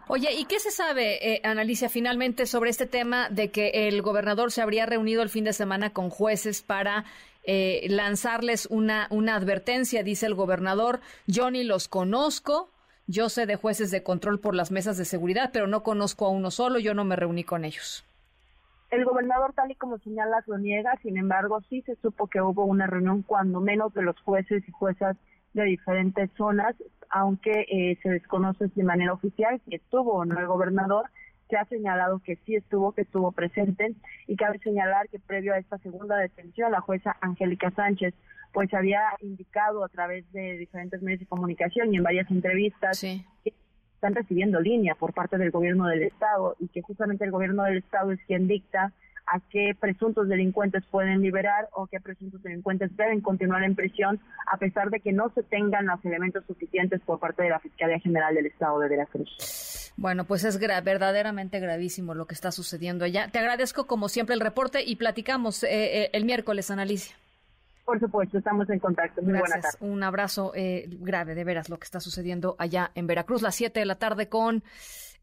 Oye, ¿y qué se sabe, eh, Analicia, finalmente sobre este tema de que el gobernador se habría reunido el fin de semana con jueces para eh, lanzarles una, una advertencia? Dice el gobernador, yo ni los conozco, yo sé de jueces de control por las mesas de seguridad, pero no conozco a uno solo, yo no me reuní con ellos. El gobernador, tal y como señala, lo niega, sin embargo, sí se supo que hubo una reunión cuando menos de los jueces y juezas de diferentes zonas, aunque eh, se desconoce de manera oficial si estuvo o no el gobernador, se ha señalado que sí estuvo, que estuvo presente, y cabe señalar que previo a esta segunda detención, la jueza Angélica Sánchez pues había indicado a través de diferentes medios de comunicación y en varias entrevistas que están recibiendo línea por parte del gobierno del Estado y que justamente el gobierno del Estado es quien dicta a qué presuntos delincuentes pueden liberar o qué presuntos delincuentes deben continuar en prisión a pesar de que no se tengan los elementos suficientes por parte de la Fiscalía General del Estado de Veracruz. Bueno, pues es verdaderamente gravísimo lo que está sucediendo allá. Te agradezco como siempre el reporte y platicamos eh, eh, el miércoles, Analicia. Por supuesto, estamos en contacto. Muy Gracias. Un abrazo eh, grave, de veras, lo que está sucediendo allá en Veracruz, las 7 de la tarde con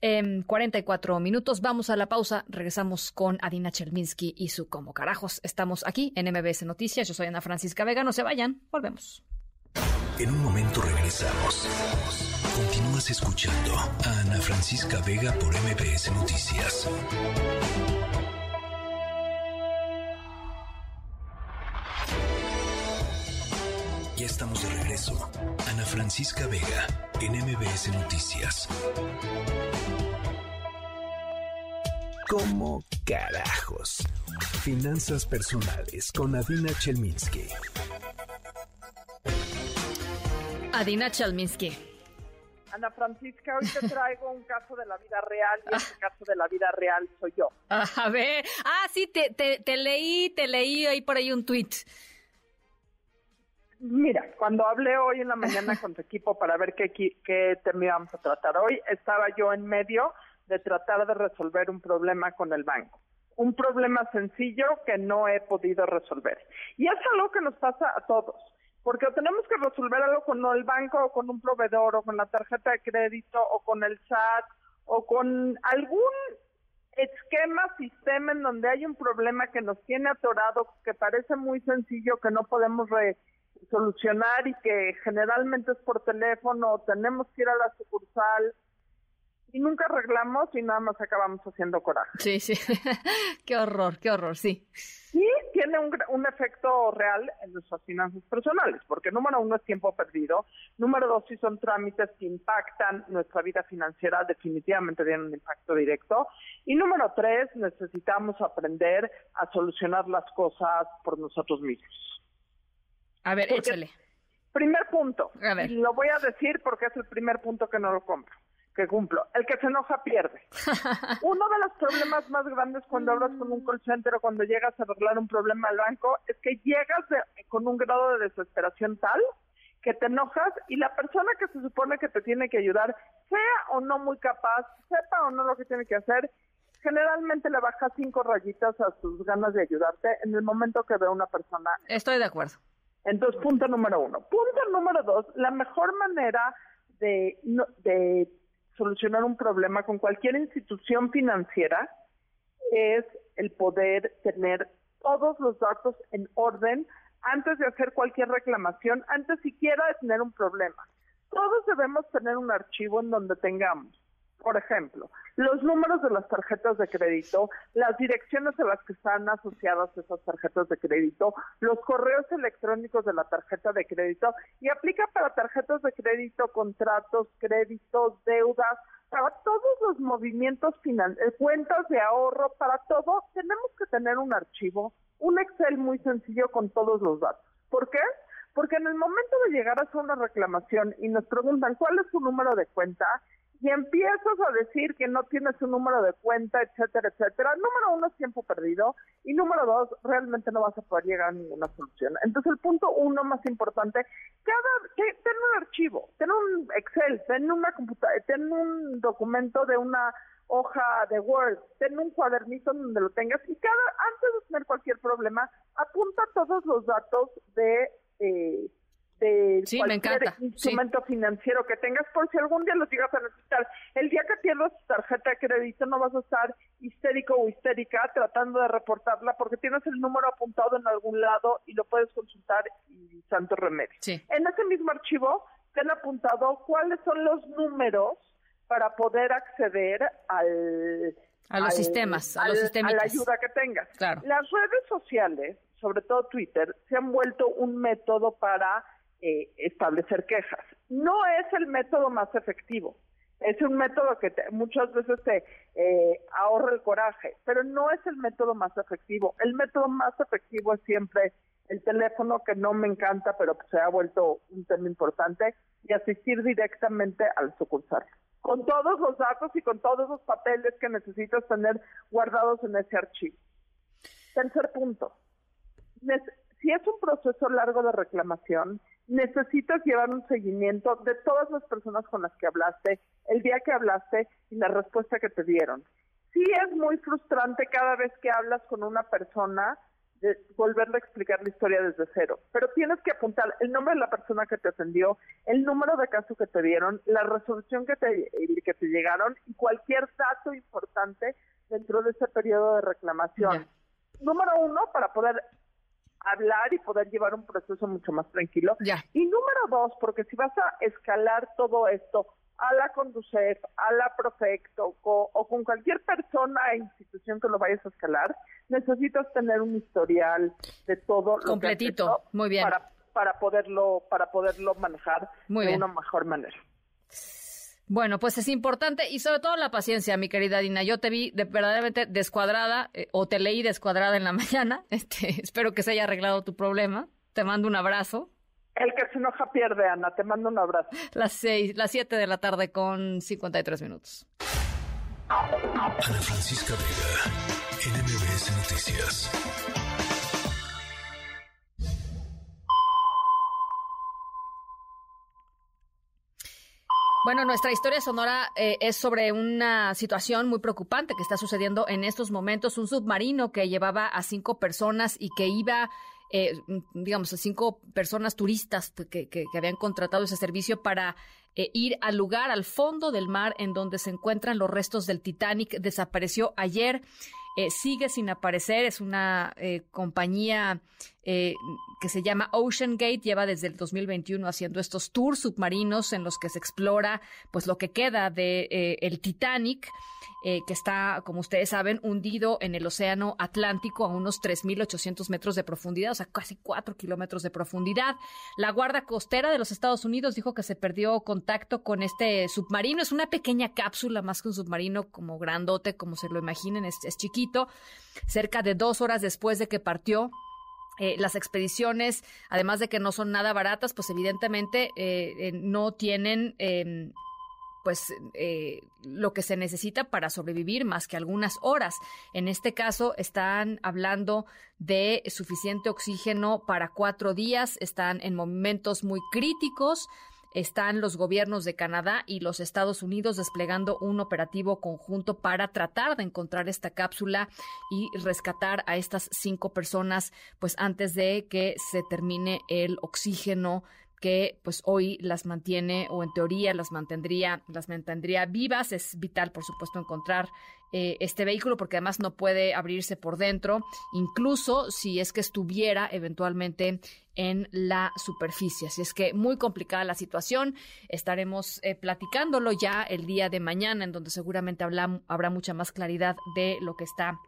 eh, 44 minutos. Vamos a la pausa. Regresamos con Adina Chelminsky y su Como Carajos. Estamos aquí en MBS Noticias. Yo soy Ana Francisca Vega. No se vayan. Volvemos. En un momento regresamos. Continúas escuchando a Ana Francisca Vega por MBS Noticias. Ya estamos de regreso. Ana Francisca Vega, en MBS Noticias. ¿Cómo carajos? Finanzas personales con Adina Chelminsky. Adina Chelminsky. Ana Francisca, hoy te <laughs> traigo un caso de la vida real y este caso de la vida real soy yo. A ver, ah, sí, te, te, te leí, te leí ahí por ahí un tuit. Mira, cuando hablé hoy en la mañana <laughs> con tu equipo para ver qué, qué tema íbamos a tratar hoy, estaba yo en medio de tratar de resolver un problema con el banco. Un problema sencillo que no he podido resolver. Y es algo que nos pasa a todos, porque tenemos que resolver algo con el banco o con un proveedor o con la tarjeta de crédito o con el SAT o con algún esquema, sistema en donde hay un problema que nos tiene atorado, que parece muy sencillo, que no podemos re solucionar y que generalmente es por teléfono, tenemos que ir a la sucursal y nunca arreglamos y nada más acabamos haciendo coraje. Sí, sí. <laughs> qué horror, qué horror, sí. Sí, tiene un, un efecto real en nuestras finanzas personales, porque número uno es tiempo perdido, número dos sí son trámites que impactan nuestra vida financiera, definitivamente tienen un impacto directo, y número tres, necesitamos aprender a solucionar las cosas por nosotros mismos. A ver, Porque- échale. Primer punto, A ver. y lo voy a decir porque es el primer punto que no lo compro, que cumplo. El que se enoja pierde. <laughs> Uno de los problemas más grandes cuando hablas con un call center o cuando llegas a arreglar un problema al banco es que llegas de- con un grado de desesperación tal que te enojas y la persona que se supone que te tiene que ayudar, sea o no muy capaz, sepa o no lo que tiene que hacer, generalmente le baja cinco rayitas a sus ganas de ayudarte en el momento que ve a una persona Estoy de acuerdo. entonces, punto número uno. Punto número dos, la mejor manera de, de solucionar un problema con cualquier institución financiera es el poder tener todos los datos en orden antes de hacer cualquier reclamación, antes siquiera de tener un problema. Todos debemos tener un archivo en donde tengamos, por ejemplo, los números de las tarjetas de crédito, las direcciones a las que están asociadas esas tarjetas de crédito, los correos electrónicos de la tarjeta de crédito y aplica para tarjetas de crédito, contratos, créditos, deudas, para todos los movimientos financieros, cuentas de ahorro, para todo tenemos que tener un archivo, un Excel muy sencillo con todos los datos. ¿Por qué? Porque en el momento de llegar a hacer una reclamación y nos preguntan cuál es su número de cuenta, y empiezas a decir que no tienes un número de cuenta, etcétera, etcétera, número uno es tiempo perdido y número dos, realmente no vas a poder llegar a ninguna solución. Entonces el punto uno más importante, cada, que, ten un archivo, ten un Excel, ten una computadora, ten un documento de una hoja de Word, ten un cuadernito donde lo tengas y cada, antes de tener cualquier problema, apunta todos los datos de... Eh, de Sí, me cualquier sí. instrumento financiero que tengas por si algún día los llegas a necesitar. El día que pierdas tu tarjeta de crédito no vas a estar histérico o histérica tratando de reportarla porque tienes el número apuntado en algún lado y lo puedes consultar y santo remedio. Sí. En ese mismo archivo te han apuntado cuáles son los números para poder acceder al A los al- sistemas, a los al- a sistémicas. la ayuda que tengas. Claro. Las redes sociales, sobre todo Twitter, se han vuelto un método para eh, establecer quejas. No es el método más efectivo. Es un método que te- muchas veces te eh, ahorra el coraje, pero no es el método más efectivo. El método más efectivo es siempre el teléfono, que no me encanta, pero se ha vuelto un tema importante, y asistir directamente al sucursal. Con todos los datos y con todos los papeles que necesitas tener guardados en ese archivo. Tercer punto. Si es un proceso largo de reclamación, necesitas llevar un seguimiento de todas las personas con las que hablaste, el día que hablaste y la respuesta que te dieron. Sí es muy frustrante cada vez que hablas con una persona de volverle a explicar la historia desde cero, pero tienes que apuntar el nombre de la persona que te atendió, el número de caso que te dieron, la resolución que te, que te llegaron y cualquier dato importante dentro de ese periodo de reclamación. Número uno, para poder hablar y poder llevar un proceso mucho más tranquilo. Y número dos, porque si vas a escalar todo esto a la Conducef, a la Profecto o con cualquier persona e institución que lo vayas a escalar, necesitas tener un historial de todo lo que has Completito, hecho muy bien. para para poderlo para poderlo manejar Muy de bien. una mejor manera. Bueno, pues es importante y sobre todo la paciencia, mi querida Dina. Yo te vi de- verdaderamente descuadrada eh, o te leí descuadrada en la <laughs> mañana. Este, espero que se haya arreglado tu problema. Te mando un abrazo. El que se enoja pierde, Ana. Te mando un abrazo. Las seis, las siete de la tarde con 53 minutos. Ana Francisca Vega, NMBS Noticias. Bueno, nuestra historia sonora eh, es sobre una situación muy preocupante que está sucediendo en estos momentos. Un submarino que llevaba a cinco personas y que iba, eh, digamos, cinco personas turistas que, que- que habían contratado ese servicio para eh, ir al lugar, al fondo del mar en donde se encuentran los restos del Titanic. Desapareció ayer. eh, sigue sin aparecer, es una compañía eh, que se llama Ocean Gate, lleva desde el 2021 haciendo estos tours submarinos en los que se explora pues lo que queda de eh, el Titanic. Eh, que está, como ustedes saben, hundido en el Océano Atlántico a unos 3.800 metros de profundidad, o sea, casi 4 kilómetros de profundidad. La Guardia Costera de los Estados Unidos dijo que se perdió contacto con este submarino. Es una pequeña cápsula, más que un submarino como grandote, como se lo imaginen, es chiquito. Cerca de dos horas después de que partió, eh, las expediciones, además de que no son nada baratas, pues evidentemente eh, eh, no tienen em, pues lo que se necesita para sobrevivir más que algunas horas. En este caso están hablando de suficiente oxígeno para cuatro días, están en momentos muy críticos están los gobiernos de Canadá y los Estados Unidos desplegando un operativo conjunto para tratar de encontrar esta cápsula y rescatar a estas cinco personas, pues antes de que se termine el oxígeno que pues hoy las mantiene o en teoría las mantendría las mantendría vivas. Es vital por supuesto encontrar eh, este vehículo porque además no puede abrirse por dentro incluso si es que estuviera eventualmente en la superficie. Así es que muy complicada la situación. Estaremos eh, platicándolo ya el día de mañana en donde seguramente habrá mucha más claridad de lo que está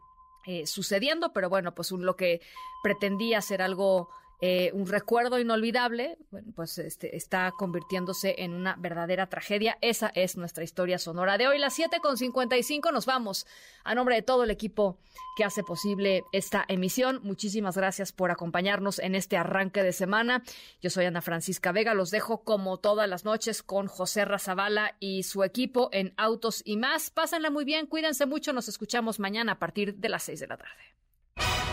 eh, sucediendo pero bueno pues lo que pretendía ser algo eh, un recuerdo inolvidable, pues este, está convirtiéndose en una verdadera tragedia. Esa es nuestra historia sonora de hoy. Las 7 con 55 nos vamos. A nombre de todo el equipo que hace posible esta emisión, muchísimas gracias por acompañarnos en este arranque de semana. Yo soy Ana Francisca Vega. Los dejo como todas las noches con José Razabala y su equipo en Autos y más. Pásenla muy bien, cuídense mucho. Nos escuchamos mañana a partir de las 6 de la tarde.